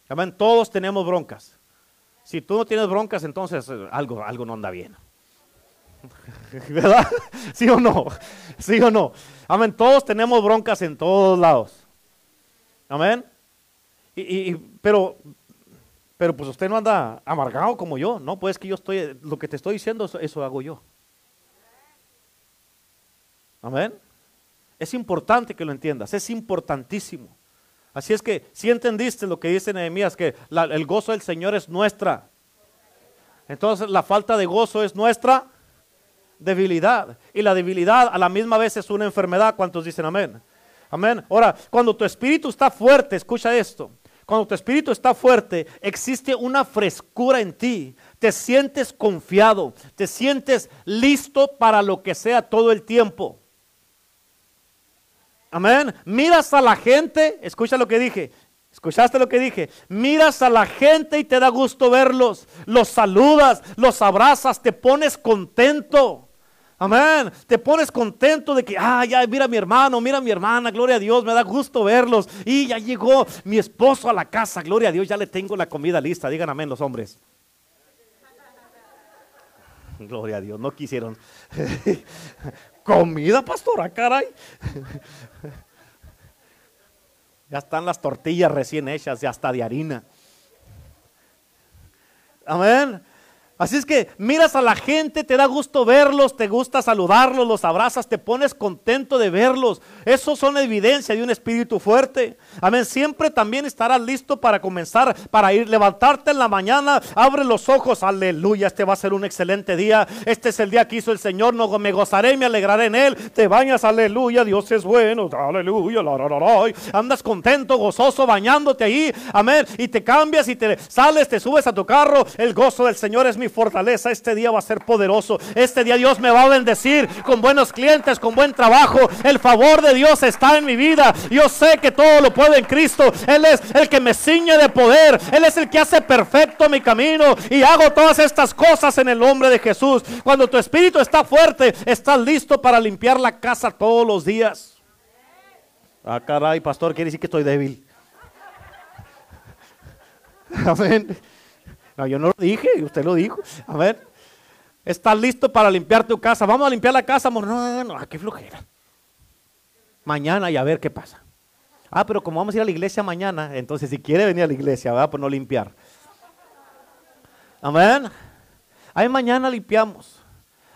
Amén, todos tenemos broncas. Si tú no tienes broncas, entonces eh, algo, algo no anda bien. ¿Verdad? ¿Sí o no? ¿Sí o no? Amén, todos tenemos broncas en todos lados. Amén. Y, pero pero pues usted no anda amargado como yo, no, pues que yo estoy, lo que te estoy diciendo, eso, hago yo. Amén. Es importante que lo entiendas, es importantísimo. Así es que si entendiste lo que dice Nehemías, que el gozo del Señor es nuestra Entonces la falta de gozo es nuestra debilidad. Y la debilidad a la misma vez es una enfermedad. ¿Cuántos dicen amén? Amén. Ahora, cuando tu espíritu está fuerte, escucha esto. Cuando tu espíritu está fuerte, existe una frescura en ti. Te sientes confiado, te sientes listo para lo que sea todo el tiempo. Amén. Miras a la gente, escucha lo que dije. ¿Escuchaste lo que dije? Miras a la gente y te da gusto verlos. Los saludas, los abrazas, te pones contento. Amén. Te pones contento de que, ah, ya mira mi hermano, mira mi hermana, gloria a Dios, me da gusto verlos. Y ya llegó mi esposo a la casa, gloria a Dios, ya le tengo la comida lista. Digan amén los hombres. Gloria a Dios, no quisieron. comida, pastora, caray. ya están las tortillas recién hechas, ya está de harina. Amén. Así es que miras a la gente, te da gusto verlos, te gusta saludarlos, los abrazas, te pones contento de verlos. Eso son evidencia de un espíritu fuerte. Amén. Siempre también estarás listo para comenzar, para ir, levantarte en la mañana, abre los ojos, aleluya, este va a ser un excelente día. Este es el día que hizo el Señor, no me gozaré me alegraré en él. Te bañas, aleluya, Dios es bueno, aleluya, andas contento, gozoso, bañándote ahí, amén. Y te cambias y te sales, te subes a tu carro. El gozo del Señor es mi fortaleza. Este día va a ser poderoso. Este día Dios me va a bendecir con buenos clientes, con buen trabajo. El favor de Dios está en mi vida. Yo sé que todo lo puede en Cristo. Él es el que me ciñe de poder. Él es el que hace perfecto mi camino. Y hago todas estas cosas en el nombre de Jesús. Cuando tu espíritu está fuerte, estás listo para limpiar la casa todos los días. Ah, caray, pastor, quiere decir que estoy débil. Amén. No, yo no lo dije, usted lo dijo. A ver, ¿estás listo para limpiar tu casa? Vamos a limpiar la casa, amor. No, no, no, qué flojera. Mañana y a ver qué pasa. Ah, pero como vamos a ir a la iglesia mañana, entonces si quiere venir a la iglesia, va Pues no limpiar. Amén. Ahí mañana limpiamos.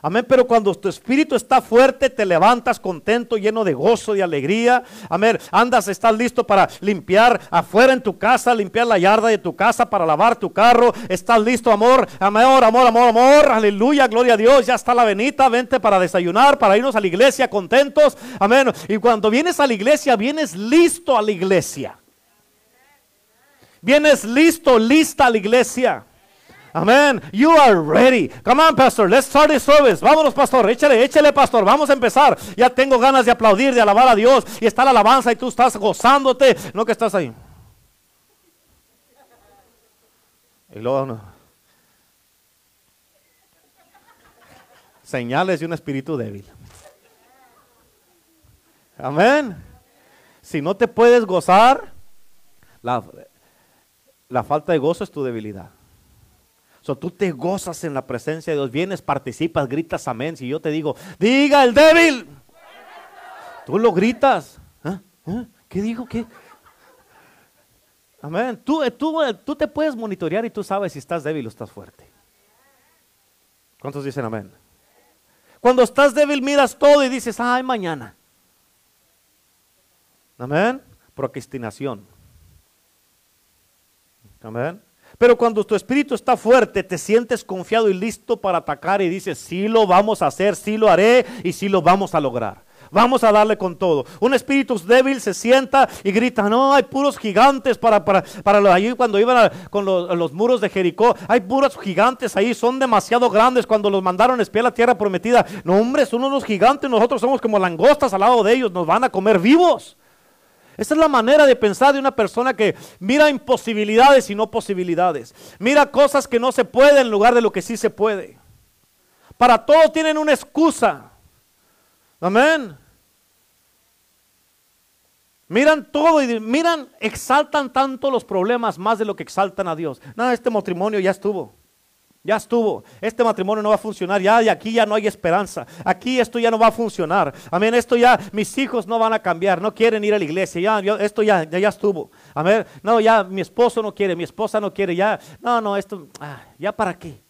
Amén, pero cuando tu espíritu está fuerte, te levantas contento, lleno de gozo, y alegría. Amén, andas, estás listo para limpiar afuera en tu casa, limpiar la yarda de tu casa, para lavar tu carro. Estás listo, amor, amor, amor, amor, amor. Aleluya, gloria a Dios. Ya está la venita, vente para desayunar, para irnos a la iglesia contentos. Amén. Y cuando vienes a la iglesia, vienes listo a la iglesia. Vienes listo, lista a la iglesia. Amén. You are ready. Come on, pastor. Let's start the service. Vámonos, pastor. Échale, échale, pastor. Vamos a empezar. Ya tengo ganas de aplaudir, de alabar a Dios. Y está la alabanza y tú estás gozándote. No que estás ahí. Y luego. Señales de un espíritu débil. Amén. Si no te puedes gozar, la, la falta de gozo es tu debilidad. So, tú te gozas en la presencia de Dios, vienes, participas, gritas amén. Si yo te digo, diga el débil, tú lo gritas. ¿Ah? ¿Ah? ¿Qué dijo? ¿Qué? Amén. Tú, tú, tú te puedes monitorear y tú sabes si estás débil o estás fuerte. ¿Cuántos dicen amén? Cuando estás débil miras todo y dices, ay, mañana. Amén. Procrastinación. Amén. Pero cuando tu espíritu está fuerte, te sientes confiado y listo para atacar y dices, sí lo vamos a hacer, sí lo haré y sí lo vamos a lograr. Vamos a darle con todo. Un espíritu débil se sienta y grita, no, hay puros gigantes para, para, para allí cuando iban con los, muros de Jericó. Hay puros gigantes ahí, son demasiado grandes cuando los mandaron a espiar la tierra prometida. No, hombre, son unos gigantes, nosotros somos como langostas al lado de ellos, nos van a comer vivos. Esa es la manera de pensar de una persona que mira imposibilidades y no posibilidades. Mira cosas que no se pueden en lugar de lo que sí se puede. Para todo tienen una excusa. Amén. Miran todo y miran, exaltan tanto los problemas más de lo que exaltan a Dios. No, este matrimonio ya estuvo. Ya estuvo. Este matrimonio no va a funcionar. Ya de aquí ya no hay esperanza. Aquí esto ya no va a funcionar. Amén. Esto ya, mis hijos no van a cambiar. No quieren ir a la iglesia. Ya, esto ya, ya, estuvo. Amén. No, ya mi esposo no quiere. Mi esposa no quiere. Ya, no, no, esto, ah, ya para qué.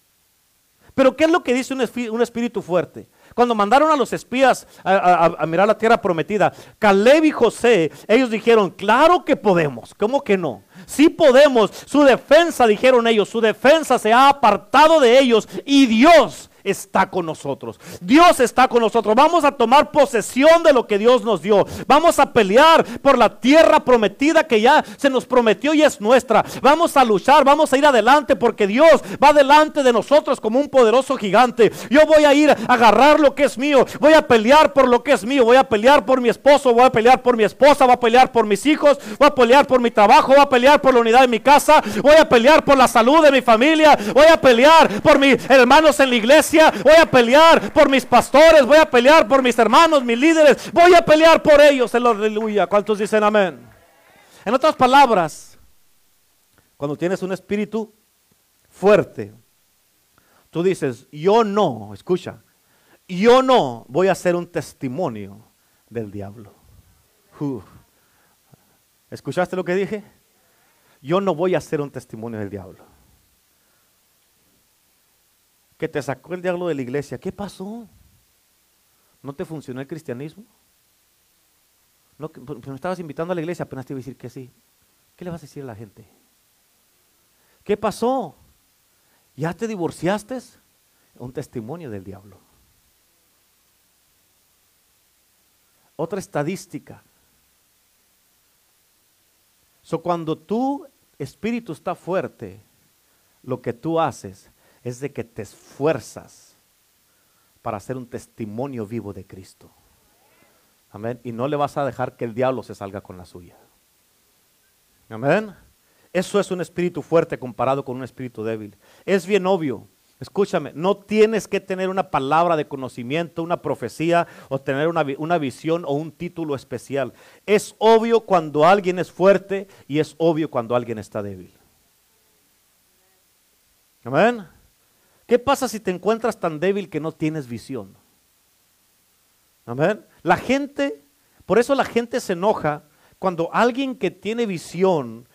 Pero ¿qué es lo que dice un, espíritu fuerte? Cuando mandaron a los espías a, mirar la tierra prometida, Caleb y José, ellos dijeron, claro que podemos, ¿cómo que no? Sí podemos, su defensa, dijeron ellos, su defensa se ha apartado de ellos y Dios está con nosotros. Dios está con nosotros. Vamos a tomar posesión de lo que Dios nos dio. Vamos a pelear por la tierra prometida que ya se nos prometió y es nuestra. Vamos a luchar, vamos a ir adelante porque Dios va delante de nosotros como un poderoso gigante. Yo voy a ir a agarrar lo que es mío. Voy a pelear por lo que es mío. Voy a pelear por mi esposo, voy a pelear por mi esposa, voy a pelear por mis hijos, voy a pelear por mi trabajo, voy a pelear por la unidad de mi casa, voy a pelear por la salud de mi familia, voy a pelear por mis hermanos en la iglesia voy a pelear por mis pastores, voy a pelear por mis hermanos, mis líderes, voy a pelear por ellos. Aleluya. ¿Cuántos dicen amén? En otras palabras, cuando tienes un espíritu fuerte, tú dices, yo no, escucha, yo no voy a ser un testimonio del diablo. ¿Escuchaste lo que dije? Yo no voy a ser un testimonio del diablo que te sacó el diablo de la iglesia, ¿qué pasó? ¿No te funcionó el cristianismo? ¿No, pues, me estabas invitando a la iglesia, apenas te iba a decir que sí. ¿Qué le vas a decir a la gente? ¿Qué pasó? ¿Ya te divorciaste? Un testimonio del diablo. Otra estadística. So, cuando tu espíritu está fuerte, lo que tú haces es de que te esfuerzas para hacer un testimonio vivo de Cristo. Amén. Y no le vas a dejar que el diablo se salga con la suya. Amén. Eso es un espíritu fuerte comparado con un espíritu débil. Es bien obvio. Escúchame, no tienes que tener una palabra de conocimiento, una profecía o tener una, una, visión o un título especial. Es obvio cuando alguien es fuerte y es obvio cuando alguien está débil. Amén. ¿Qué pasa si te encuentras tan débil que no tienes visión? Amén. La gente, por eso la gente se enoja cuando alguien que tiene visión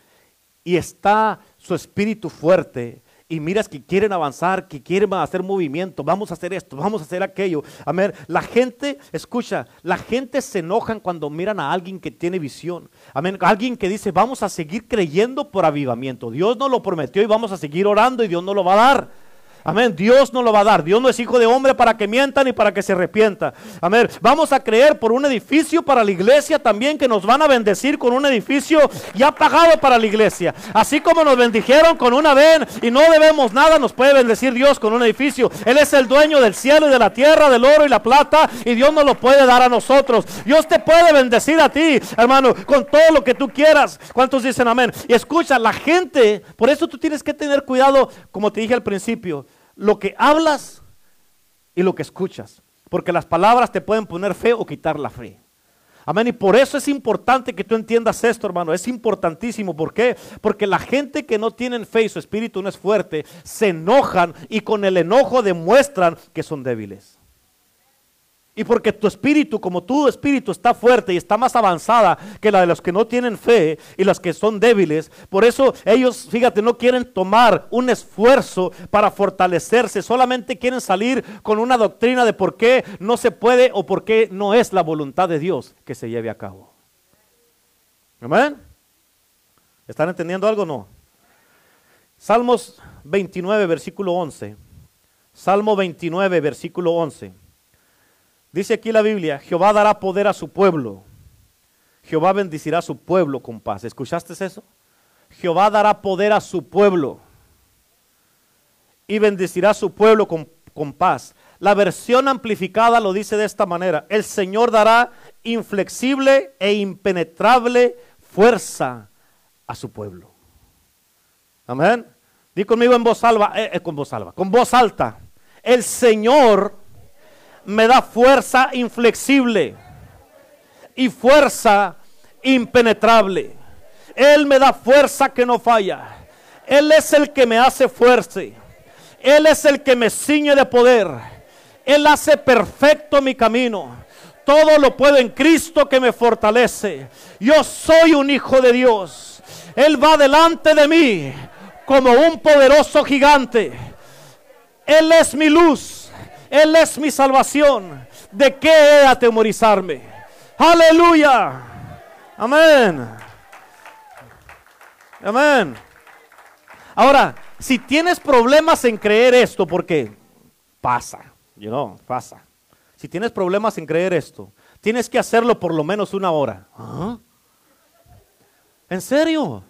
y está su espíritu fuerte y miras que quieren avanzar, que quieren hacer movimiento, vamos a hacer esto, vamos a hacer aquello. Amén. La gente, escucha, la gente se enoja cuando miran a alguien que tiene visión. Amén. Alguien que dice, vamos a seguir creyendo por avivamiento. Dios nos lo prometió y vamos a seguir orando y Dios nos lo va a dar. Amén. Dios no lo va a dar. Dios no es hijo de hombre para que mienta ni para que se arrepienta. Amén. Vamos a creer por un edificio para la iglesia también que nos van a bendecir con un edificio ya pagado para la iglesia. Así como nos bendijeron con una ven y no debemos nada, nos puede bendecir Dios con un edificio. Él es el dueño del cielo y de la tierra, del oro y la plata y Dios nos lo puede dar a nosotros. Dios te puede bendecir a ti, hermano, con todo lo que tú quieras. ¿Cuántos dicen amén? Y escucha, la gente, por eso tú tienes que tener cuidado, como te dije al principio lo que hablas y lo que escuchas. Porque las palabras te pueden poner fe o quitar la fe. Amén. Y por eso es importante que tú entiendas esto, hermano. Es importantísimo. ¿Por qué? Porque la gente que no tienen fe y su espíritu no es fuerte, se enojan y con el enojo demuestran que son débiles. Y porque tu espíritu, como tu espíritu está fuerte y está más avanzada que la de los que no tienen fe y los que son débiles, por eso ellos, fíjate, no quieren tomar un esfuerzo para fortalecerse, solamente quieren salir con una doctrina de por qué no se puede o por qué no es la voluntad de Dios que se lleve a cabo. Amén. ¿Están entendiendo algo o no? Salmos 29, versículo 11. Salmo 29, versículo 11. Dice aquí la Biblia, Jehová dará poder a su pueblo. Jehová bendicirá a su pueblo con paz. ¿Escuchaste eso? Jehová dará poder a su pueblo y bendecirá a su pueblo con, con, paz. La versión amplificada lo dice de esta manera. El Señor dará inflexible e impenetrable fuerza a su pueblo. Amén. Di conmigo en voz alta, eh, eh, con voz alta, con voz alta. El Señor me da fuerza inflexible y fuerza impenetrable. Él me da fuerza que no falla. Él es el que me hace fuerza. Él es el que me ciñe de poder. Él hace perfecto mi camino. Todo lo puedo en Cristo que me fortalece. Yo soy un hijo de Dios. Él va delante de mí como un poderoso gigante. Él es mi luz Él es mi salvación. ¿De qué he atemorizarme? Aleluya. Amén. Amén. Ahora, si tienes problemas en creer esto, porque pasa, you know, pasa. Si tienes problemas en creer esto, tienes que hacerlo por lo menos una hora. ¿Ah? ¿En serio?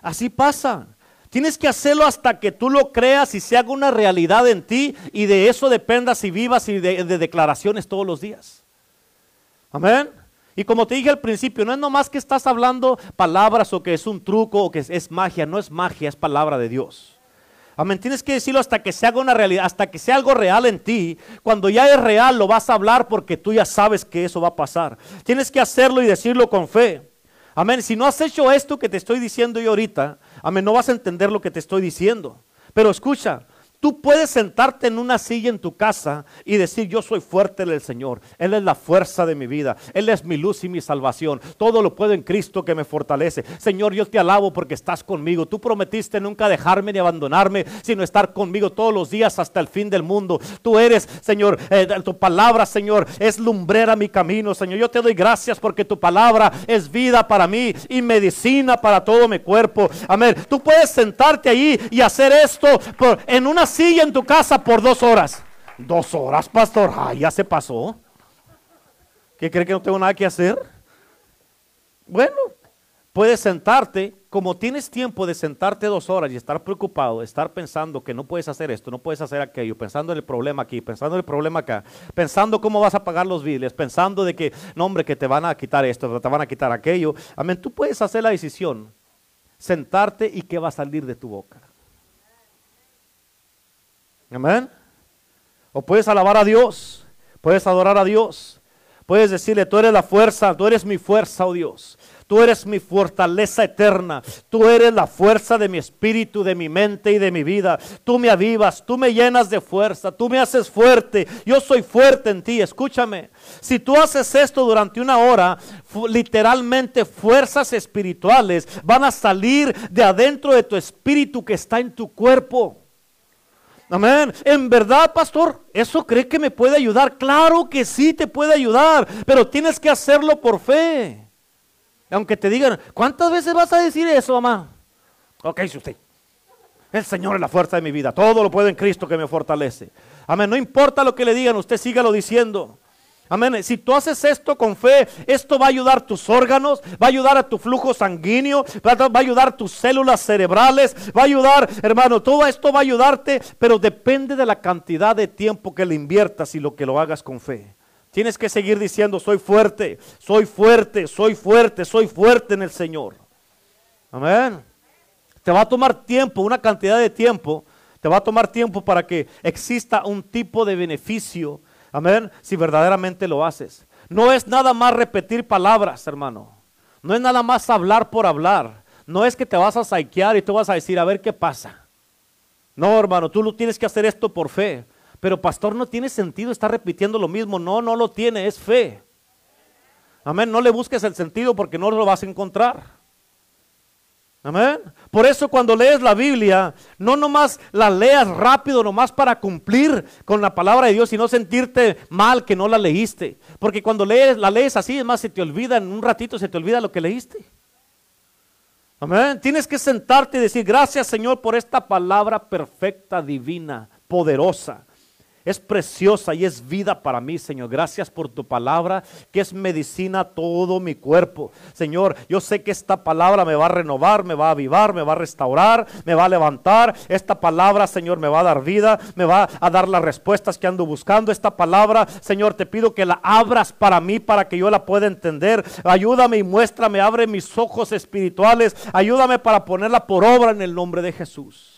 Así pasa. Tienes que hacerlo hasta que tú lo creas y se haga una realidad en ti y de eso dependas y vivas y de, de declaraciones todos los días. Amén. Y como te dije al principio, no es nomás que estás hablando palabras o que es un truco o que es, magia, no es magia, es palabra de Dios. Amén, tienes que decirlo hasta que se haga una realidad, hasta que sea algo real en ti. Cuando ya es real lo vas a hablar porque tú ya sabes que eso va a pasar. Tienes que hacerlo y decirlo con fe. Amén, si no has hecho esto que te estoy diciendo yo ahorita, amén, no vas a entender lo que te estoy diciendo. Pero escucha, Tú puedes sentarte en una silla en tu casa y decir, yo soy fuerte en el Señor. Él es la fuerza de mi vida. Él es mi luz y mi salvación. Todo lo puedo en Cristo que me fortalece. Señor, yo te alabo porque estás conmigo. Tú prometiste nunca dejarme ni abandonarme, sino estar conmigo todos los días hasta el fin del mundo. Tú eres, Señor, eh, tu palabra, Señor, es lumbrera mi camino. Señor, yo te doy gracias porque tu palabra es vida para mí y medicina para todo mi cuerpo. Amén. Tú puedes sentarte ahí y hacer esto en una silla en tu casa por dos horas. Dos horas, pastor. Ay, ya se pasó. ¿Qué cree que no tengo nada que hacer? Bueno, puedes sentarte, como tienes tiempo de sentarte dos horas y estar preocupado, estar pensando que no puedes hacer esto, no puedes hacer aquello, pensando en el problema aquí, pensando en el problema acá, pensando cómo vas a pagar los biles, pensando de que, no hombre, que te van a quitar esto, te van a quitar aquello. Amén, tú puedes hacer la decisión, sentarte y qué va a salir de tu boca. Amén. O puedes alabar a Dios, puedes adorar a Dios, puedes decirle, tú eres la fuerza, tú eres mi fuerza, oh Dios. Tú eres mi fortaleza eterna. Tú eres la fuerza de mi espíritu, de mi mente y de mi vida. Tú me avivas, tú me llenas de fuerza, tú me haces fuerte. Yo soy fuerte en ti. Escúchame. Si tú haces esto durante una hora, literalmente fuerzas espirituales van a salir de adentro de tu espíritu que está en tu cuerpo. Amén. En verdad, pastor, ¿eso cree que me puede ayudar? Claro que sí te puede ayudar, pero tienes que hacerlo por fe. Aunque te digan, ¿cuántas veces vas a decir eso, mamá? Ok, si usted. El Señor es la fuerza de mi vida. Todo lo puedo en Cristo que me fortalece. Amén. No importa lo que le digan, usted sígalo diciendo. Amén. Si tú haces esto con fe, esto va a ayudar tus órganos, va a ayudar a tu flujo sanguíneo, va a ayudar a tus células cerebrales, va a ayudar, hermano, todo esto va a ayudarte, pero depende de la cantidad de tiempo que le inviertas y lo que lo hagas con fe. Tienes que seguir diciendo, soy fuerte, soy fuerte, soy fuerte, soy fuerte en el Señor. Amén. Te va a tomar tiempo, una cantidad de tiempo, te va a tomar tiempo para que exista un tipo de beneficio Amén. Si verdaderamente lo haces. No es nada más repetir palabras, hermano. No es nada más hablar por hablar. No es que te vas a saquear y tú vas a decir, a ver qué pasa. No, hermano, tú lo tienes que hacer esto por fe. Pero pastor, no tiene sentido estar repitiendo lo mismo. No, no lo tiene, es fe. Amén. No le busques el sentido porque no lo vas a encontrar. Amén. Por eso cuando lees la Biblia, no nomás la leas rápido, nomás para cumplir con la palabra de Dios, sino sentirte mal que no la leíste. Porque cuando lees, la lees así, es más, se te olvida, en un ratito se te olvida lo que leíste. Amén. Tienes que sentarte y decir, gracias Señor por esta palabra perfecta, divina, poderosa es preciosa y es vida para mí, Señor. Gracias por tu palabra, que es medicina a todo mi cuerpo. Señor, yo sé que esta palabra me va a renovar, me va a avivar, me va a restaurar, me va a levantar. Esta palabra, Señor, me va a dar vida, me va a dar las respuestas que ando buscando. Esta palabra, Señor, te pido que la abras para mí, para que yo la pueda entender. Ayúdame y muéstrame, abre mis ojos espirituales. Ayúdame para ponerla por obra en el nombre de Jesús.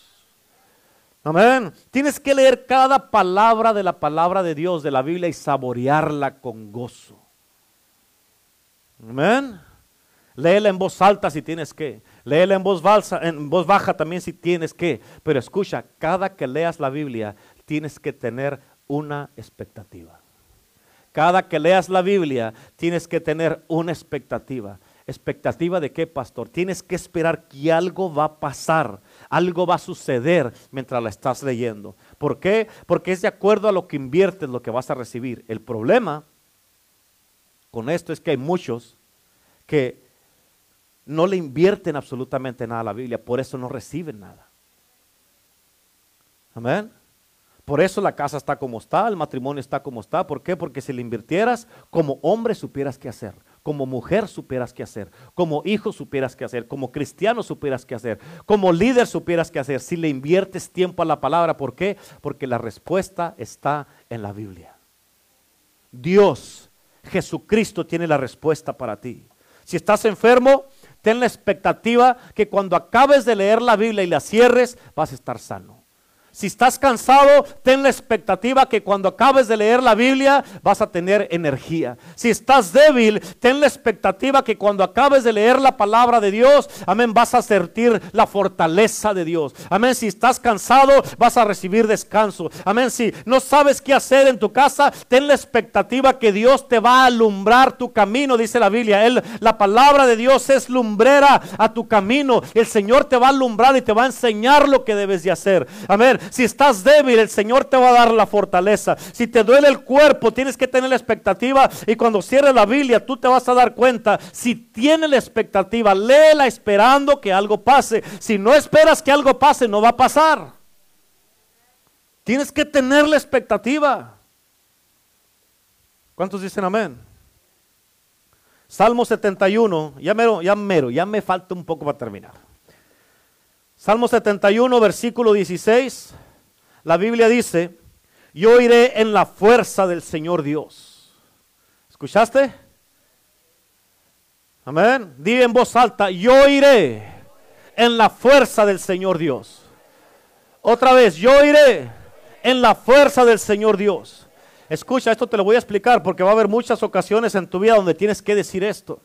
Amén. Tienes que leer cada palabra de la palabra de Dios, de la Biblia, y saborearla con gozo. Amén. Léela en voz alta si tienes que. Léela en voz, en voz baja también si tienes que. Pero escucha, cada que leas la Biblia, tienes que tener una expectativa. Cada que leas la Biblia, tienes que tener una expectativa. ¿Expectativa de qué, pastor? Tienes que esperar que algo va a pasar algo va a suceder mientras la estás leyendo. ¿Por qué? Porque es de acuerdo a lo que inviertes lo que vas a recibir. El problema con esto es que hay muchos que no le invierten absolutamente nada a la Biblia, por eso no reciben nada. Amén. Por eso la casa está como está, el matrimonio está como está. ¿Por qué? Porque si le invirtieras, como hombre supieras qué hacer, como mujer supieras qué hacer, como hijo supieras qué hacer, como cristiano supieras qué hacer, como líder supieras qué hacer. Si le inviertes tiempo a la palabra, ¿por qué? Porque la respuesta está en la Biblia. Dios, Jesucristo tiene la respuesta para ti. Si estás enfermo, ten la expectativa que cuando acabes de leer la Biblia y la cierres, vas a estar sano. Si estás cansado, ten la expectativa que cuando acabes de leer la Biblia vas a tener energía. Si estás débil, ten la expectativa que cuando acabes de leer la palabra de Dios, amén, vas a sentir la fortaleza de Dios. Amén, si estás cansado, vas a recibir descanso. Amén, si no sabes qué hacer en tu casa, ten la expectativa que Dios te va a alumbrar tu camino, dice la Biblia. Él, la palabra de Dios es lumbrera a tu camino. El Señor te va a alumbrar y te va a enseñar lo que debes de hacer. Amén. Si estás débil, el Señor te va a dar la fortaleza. Si te duele el cuerpo, tienes que tener la expectativa. Y cuando cierres la Biblia, tú te vas a dar cuenta. Si tienes la expectativa, léela esperando que algo pase. Si no esperas que algo pase, no va a pasar. Tienes que tener la expectativa. ¿Cuántos dicen amén? Salmo 71, ya mero, ya mero, ya me falta un poco para terminar. Salmo 71, versículo 16. La Biblia dice, yo iré en la fuerza del Señor Dios. ¿Escuchaste? Amén. Di en voz alta, yo iré en la fuerza del Señor Dios. Otra vez, yo iré en la fuerza del Señor Dios. Escucha, esto te lo voy a explicar porque va a haber muchas ocasiones en tu vida donde tienes que decir esto.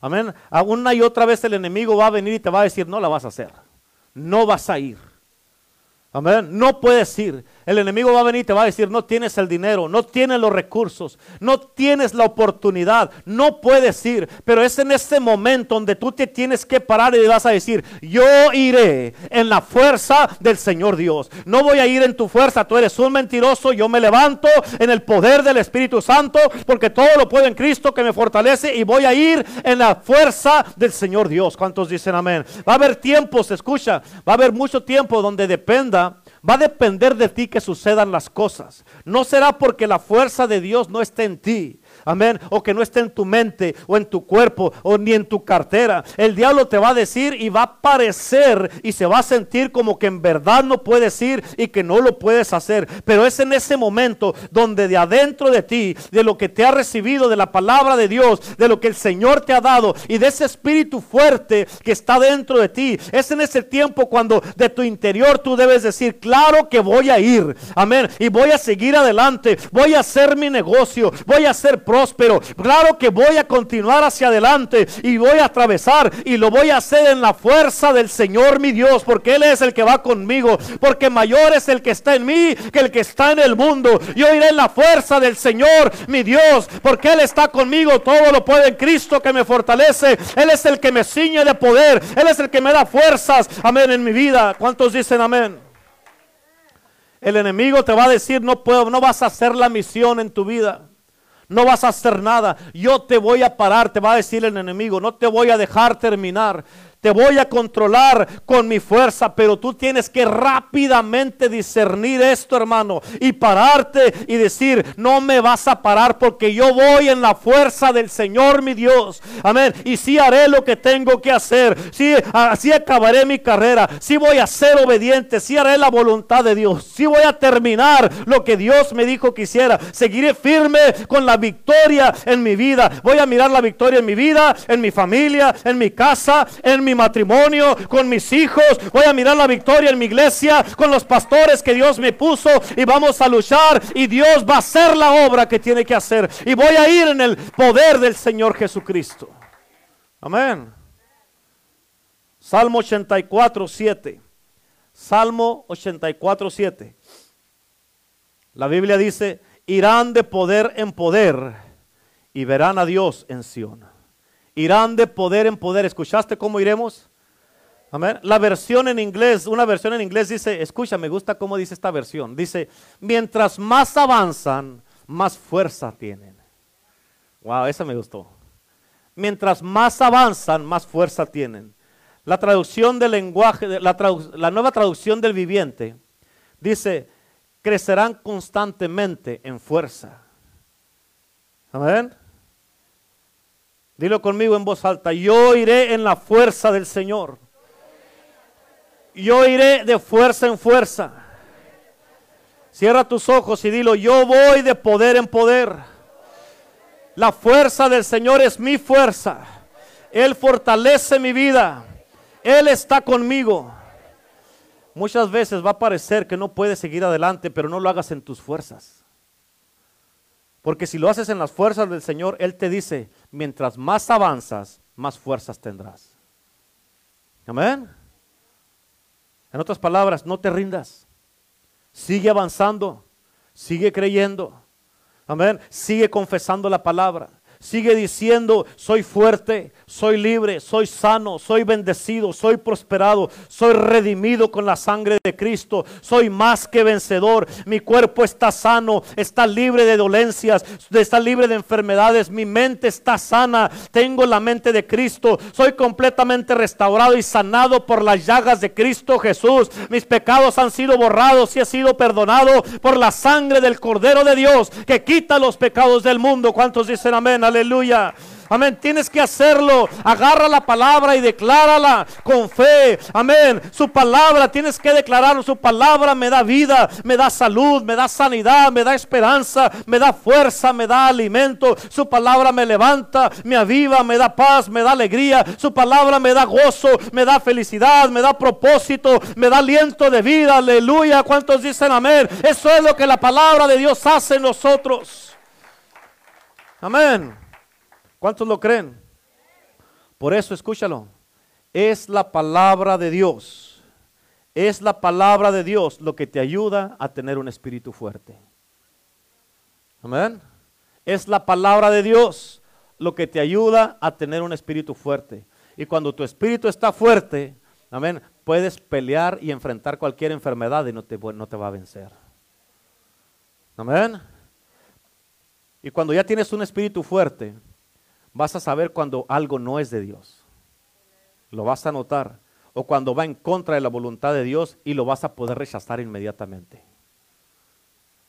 Amén. Una y otra vez el enemigo va a venir y te va a decir, no la vas a hacer no vas a ir. Amén. No puedes ir. El enemigo va a venir y te va a decir, no tienes el dinero, no tienes los recursos, no tienes la oportunidad, no puedes ir. Pero es en ese momento donde tú te tienes que parar y vas a decir, yo iré en la fuerza del Señor Dios. No voy a ir en tu fuerza, tú eres un mentiroso, yo me levanto en el poder del Espíritu Santo, porque todo lo puedo en Cristo que me fortalece y voy a ir en la fuerza del Señor Dios. ¿Cuántos dicen amén? Va a haber tiempos, escucha, va a haber mucho tiempo donde dependa Va a depender de ti que sucedan las cosas. No será porque la fuerza de Dios no esté en ti. Amén. O que no esté en tu mente o en tu cuerpo o ni en tu cartera. El diablo te va a decir y va a parecer y se va a sentir como que en verdad no puedes ir y que no lo puedes hacer. Pero es en ese momento donde de adentro de ti, de lo que te ha recibido, de la palabra de Dios, de lo que el Señor te ha dado y de ese espíritu fuerte que está dentro de ti, es en ese tiempo cuando de tu interior tú debes decir, claro que voy a ir. Amén. Y voy a seguir adelante. Voy a hacer mi negocio. Voy a ser próspero. Claro que voy a continuar hacia adelante y voy a atravesar y lo voy a hacer en la fuerza del Señor mi Dios, porque Él es el que va conmigo, porque mayor es el que está en mí que el que está en el mundo. Yo iré en la fuerza del Señor mi Dios, porque Él está conmigo, todo lo puede en Cristo que me fortalece. Él es el que me ciñe de poder, Él es el que me da fuerzas, amén, en mi vida. ¿Cuántos dicen amén? El enemigo te va a decir, no puedo, no vas a hacer la misión en tu vida no vas a hacer nada. Yo te voy a parar, te va a decir el enemigo, no te voy a dejar terminar te voy a controlar con mi fuerza, pero tú tienes que rápidamente discernir esto, hermano, y pararte y decir, no me vas a parar porque yo voy en la fuerza del Señor mi Dios. Amén. Y si haré lo que tengo que hacer, si así acabaré mi carrera, si voy a ser obediente, si haré la voluntad de Dios, si voy a terminar lo que Dios me dijo que hiciera, seguiré firme con la victoria en mi vida. Voy a mirar la victoria en mi vida, en mi familia, en mi casa, en mi matrimonio, con mis hijos. Voy a mirar la victoria en mi iglesia, con los pastores que Dios me puso y vamos a luchar y Dios va a hacer la obra que tiene que hacer. Y voy a ir en el poder del Señor Jesucristo. Amén. Salmo 84, 7. Salmo 84, 7. La Biblia dice, irán de poder en poder y verán a Dios en Sión irán de poder en poder. ¿Escuchaste cómo iremos? Amén. La versión en inglés, una versión en inglés dice, escucha, me gusta cómo dice esta versión. Dice, mientras más avanzan, más fuerza tienen. Wow, esa me gustó. Mientras más avanzan, más fuerza tienen. La traducción del lenguaje, la, la nueva traducción del viviente, dice, crecerán constantemente en fuerza. Amén. Dilo conmigo en voz alta, yo iré en la fuerza del Señor. Yo iré de fuerza en fuerza. Cierra tus ojos y dilo, yo voy de poder en poder. La fuerza del Señor es mi fuerza. Él fortalece mi vida. Él está conmigo. Muchas veces va a parecer que no puedes seguir adelante, pero no lo hagas en tus fuerzas. Porque si lo haces en las fuerzas del Señor, Él te dice, mientras más avanzas, más fuerzas tendrás. Amén. En otras palabras, no te rindas. Sigue avanzando. Sigue creyendo. Amén. Sigue confesando la palabra. Sigue diciendo, soy fuerte, soy libre, soy sano, soy bendecido, soy prosperado, soy redimido con la sangre de Cristo, soy más que vencedor, mi cuerpo está sano, está libre de dolencias, está libre de enfermedades, mi mente está sana, tengo la mente de Cristo, soy completamente restaurado y sanado por las llagas de Cristo Jesús, mis pecados han sido borrados y he sido perdonado por la sangre del Cordero de Dios que quita los pecados del mundo. ¿Cuántos dicen amén? Aleluya. Amén. Tienes que hacerlo. Agarra la palabra y declárala con fe. Amén. Su palabra, tienes que declararlo. Su palabra me da vida, me da salud, me da sanidad, me da esperanza, me da fuerza, me da alimento. Su palabra me levanta, me aviva, me da paz, me da alegría. Su palabra me da gozo, me da felicidad, me da propósito, me da aliento de vida. Aleluya. ¿Cuántos dicen amén? Eso es lo que la palabra de Dios hace en nosotros. Amén. ¿Cuántos lo creen? Por eso, escúchalo. Es la palabra de Dios. Es la palabra de Dios lo que te ayuda a tener un espíritu fuerte. Amén. Es la palabra de Dios lo que te ayuda a tener un espíritu fuerte. Y cuando tu espíritu está fuerte, amén, puedes pelear y enfrentar cualquier enfermedad y no te, no te va a vencer. Amén. Y cuando ya tienes un espíritu fuerte, vas a saber cuando algo no es de Dios. Lo vas a notar. O cuando va en contra de la voluntad de Dios y lo vas a poder rechazar inmediatamente.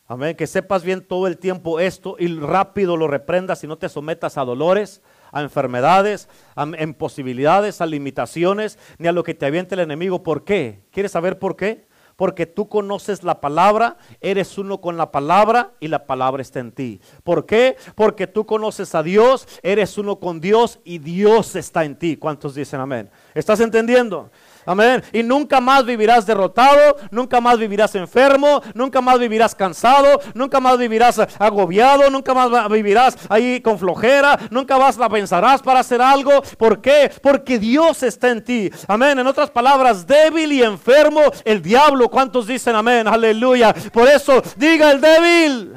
Amén. Que sepas bien todo el tiempo esto y rápido lo reprendas y no te sometas a dolores, a enfermedades, a imposibilidades, a limitaciones, ni a lo que te aviente el enemigo. ¿Por qué? ¿Quieres saber por qué? Porque tú conoces la palabra, eres uno con la palabra y la palabra está en ti. ¿Por qué? Porque tú conoces a Dios, eres uno con Dios y Dios está en ti. ¿Cuántos dicen amén? ¿Estás entendiendo? Amén. Y nunca más vivirás derrotado, nunca más vivirás enfermo, nunca más vivirás cansado, nunca más vivirás agobiado, nunca más vivirás ahí con flojera, nunca más la pensarás para hacer algo. ¿Por qué? Porque Dios está en ti. Amén. En otras palabras, débil y enfermo, el diablo. ¿Cuántos dicen amén? Aleluya. Por eso, diga el débil.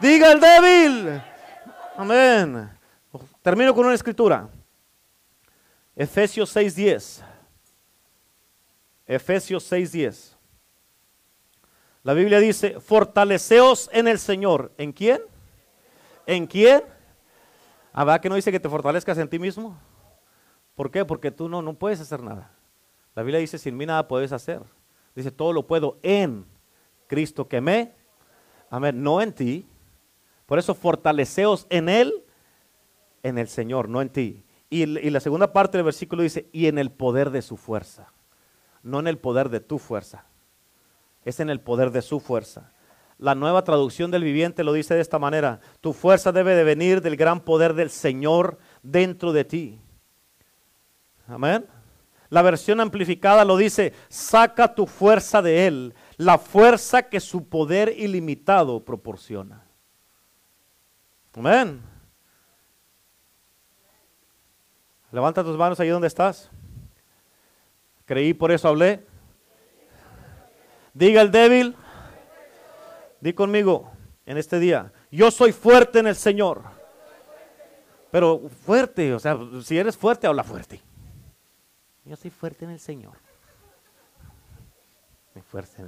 Diga el débil. Amén. Termino con una escritura. Efesios 6:10. Efesios 6:10. La Biblia dice, fortaleceos en el Señor. ¿En quién? ¿En quién? Ah, ¿verdad que no dice que te fortalezcas en ti mismo? ¿Por qué? Porque tú no, no puedes hacer nada. La Biblia dice, sin mí nada puedes hacer. Dice, todo lo puedo en Cristo que me. Amén, no en ti. Por eso fortaleceos en Él, en el Señor, no en ti. Y, y la segunda parte del versículo dice, y en el poder de su fuerza no en el poder de tu fuerza, es en el poder de su fuerza. La nueva traducción del viviente lo dice de esta manera, tu fuerza debe de venir del gran poder del Señor dentro de ti. Amén. La versión amplificada lo dice, saca tu fuerza de Él, la fuerza que su poder ilimitado proporciona. Amén. Levanta tus manos ahí donde estás. Creí, por eso hablé. Diga el débil. Di conmigo en este día. Yo soy fuerte en el Señor. Pero fuerte, o sea, si eres fuerte, habla fuerte. Yo soy fuerte en el Señor. Fuerte.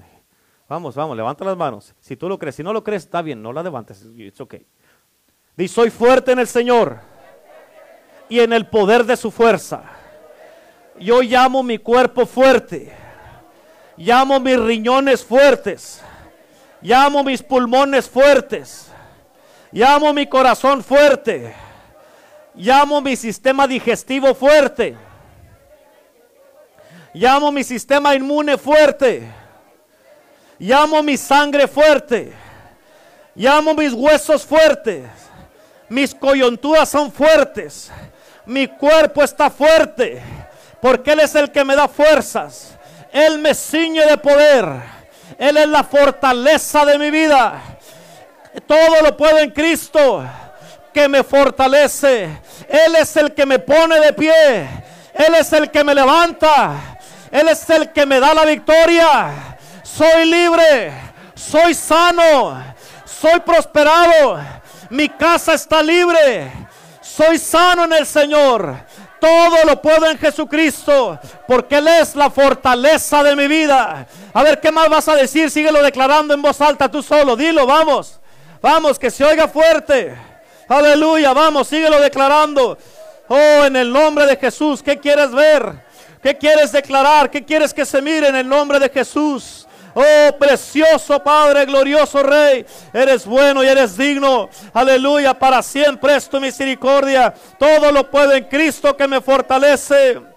Vamos, vamos, levanta las manos. Si tú lo crees, si no lo crees, está bien, no la levantes. It's okay. Dice, soy fuerte en el Señor y en el poder de su fuerza. Yo llamo mi cuerpo fuerte. Llamo mis riñones fuertes. Llamo mis pulmones fuertes. Llamo mi corazón fuerte. Llamo mi sistema digestivo fuerte. Llamo mi sistema inmune fuerte. Llamo mi sangre fuerte. Llamo mis huesos fuertes. Mis coyunturas son fuertes. Mi cuerpo está fuerte. Porque Él es el que me da fuerzas. Él me ciñe de poder. Él es la fortaleza de mi vida. Todo lo puedo en Cristo que me fortalece. Él es el que me pone de pie. Él es el que me levanta. Él es el que me da la victoria. Soy libre. Soy sano. Soy prosperado. Mi casa está libre. Soy sano en el Señor. Todo lo puedo en Jesucristo, porque Él es la fortaleza de mi vida. A ver, ¿qué más vas a decir? Síguelo declarando en voz alta tú solo. Dilo, vamos. Vamos, que se oiga fuerte. Aleluya, vamos, síguelo declarando. Oh, en el nombre de Jesús, ¿qué quieres ver? ¿Qué quieres declarar? ¿Qué quieres que se mire en el nombre de Jesús? Oh, precioso Padre, glorioso Rey, eres bueno y eres digno. Aleluya, para siempre es tu misericordia. Todo lo puedo en Cristo que me fortalece.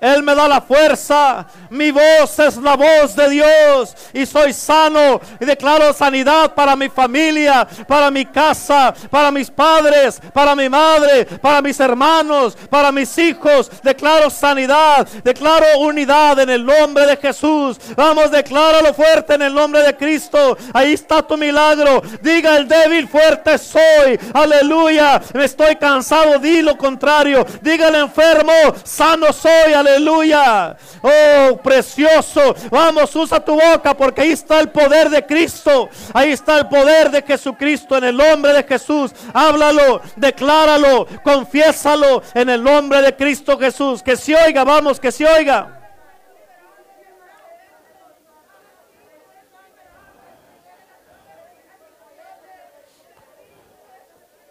Él me da la fuerza. Mi voz es la voz de Dios. Y soy sano. Y declaro sanidad para mi familia, para mi casa, para mis padres, para mi madre, para mis hermanos, para mis hijos. Declaro sanidad. Declaro unidad en el nombre de Jesús. Vamos, decláralo fuerte en el nombre de Cristo. Ahí está tu milagro. Diga el débil, fuerte soy. Aleluya. Me estoy cansado. Di lo contrario. Diga el enfermo, sano soy. Aleluya. Oh, precioso. Vamos, usa tu boca porque ahí está el poder de Cristo. Ahí está el poder de Jesucristo en el nombre de Jesús. Háblalo, decláralo, confiésalo en el nombre de Cristo Jesús. Que se oiga, vamos, que se oiga.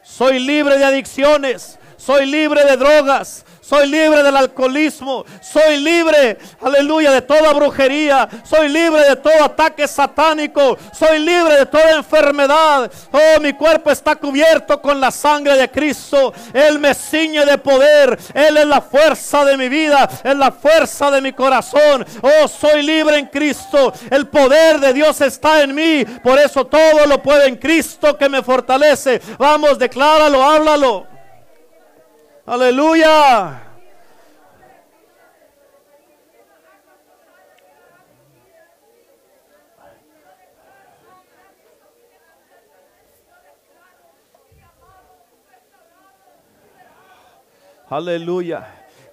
Soy libre de adicciones. Soy libre de drogas. Soy libre del alcoholismo. Soy libre, aleluya, de toda brujería. Soy libre de todo ataque satánico. Soy libre de toda enfermedad. Oh, mi cuerpo está cubierto con la sangre de Cristo. Él me ciñe de poder. Él es la fuerza de mi vida. Es la fuerza de mi corazón. Oh, soy libre en Cristo. El poder de Dios está en mí. Por eso todo lo puedo en Cristo que me fortalece. Vamos, decláralo, háblalo. Aleluya. Aleluya.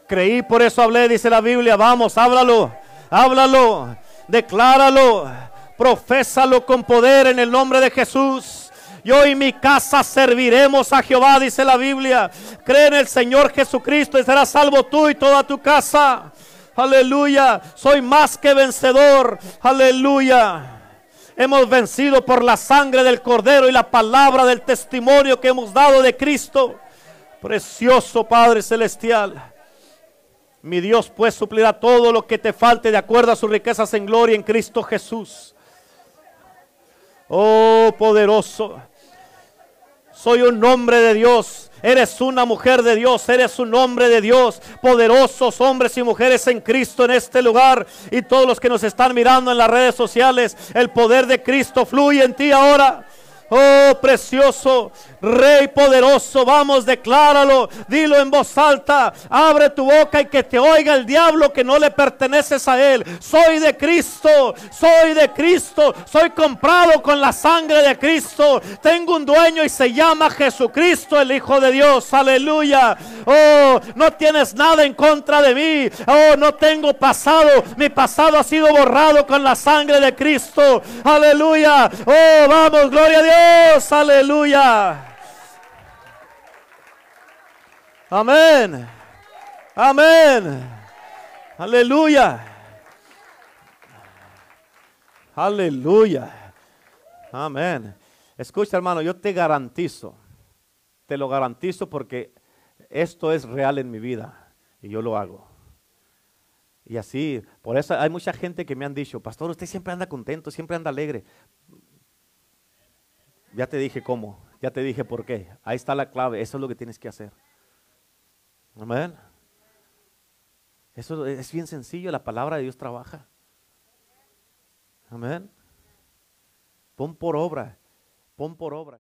Creí, por eso hablé, dice la Biblia. Vamos, háblalo, háblalo, decláralo, profésalo con poder en el nombre de Jesús. Yo y mi casa serviremos a Jehová, dice la Biblia. Cree en el Señor Jesucristo y serás salvo tú y toda tu casa. Aleluya. Soy más que vencedor. Aleluya. Hemos vencido por la sangre del Cordero y la palabra del testimonio que hemos dado de Cristo. Precioso Padre Celestial. Mi Dios pues suplirá todo lo que te falte de acuerdo a sus riquezas en gloria en Cristo Jesús. Oh poderoso. Soy un hombre de Dios. Eres una mujer de Dios, eres un hombre de Dios, poderosos hombres y mujeres en Cristo en este lugar. Y todos los que nos están mirando en las redes sociales, el poder de Cristo fluye en ti ahora. Oh, precioso, Rey poderoso, vamos, decláralo, dilo en voz alta, abre tu boca y que te oiga el diablo que no le perteneces a él. Soy de Cristo, soy de Cristo, soy comprado con la sangre de Cristo. Tengo un dueño y se llama Jesucristo, el Hijo de Dios. Aleluya. Oh, no tienes nada en contra de mí. Oh, no tengo pasado. Mi pasado ha sido borrado con la sangre de Cristo. Aleluya. Oh, vamos, gloria a Dios. Aleluya. Amén. Amén. Aleluya. Aleluya. Amén. Escucha, hermano, yo te garantizo, te lo garantizo porque esto es real en mi vida y yo lo hago. Y así, por eso hay mucha gente que me han dicho, pastor, usted siempre anda contento, siempre anda alegre. Ya te dije cómo, ya te dije por qué. Ahí está la clave, eso es lo que tienes que hacer. Amén. Eso es bien sencillo, la palabra de Dios trabaja. Amén. Pon por obra, pon por obra.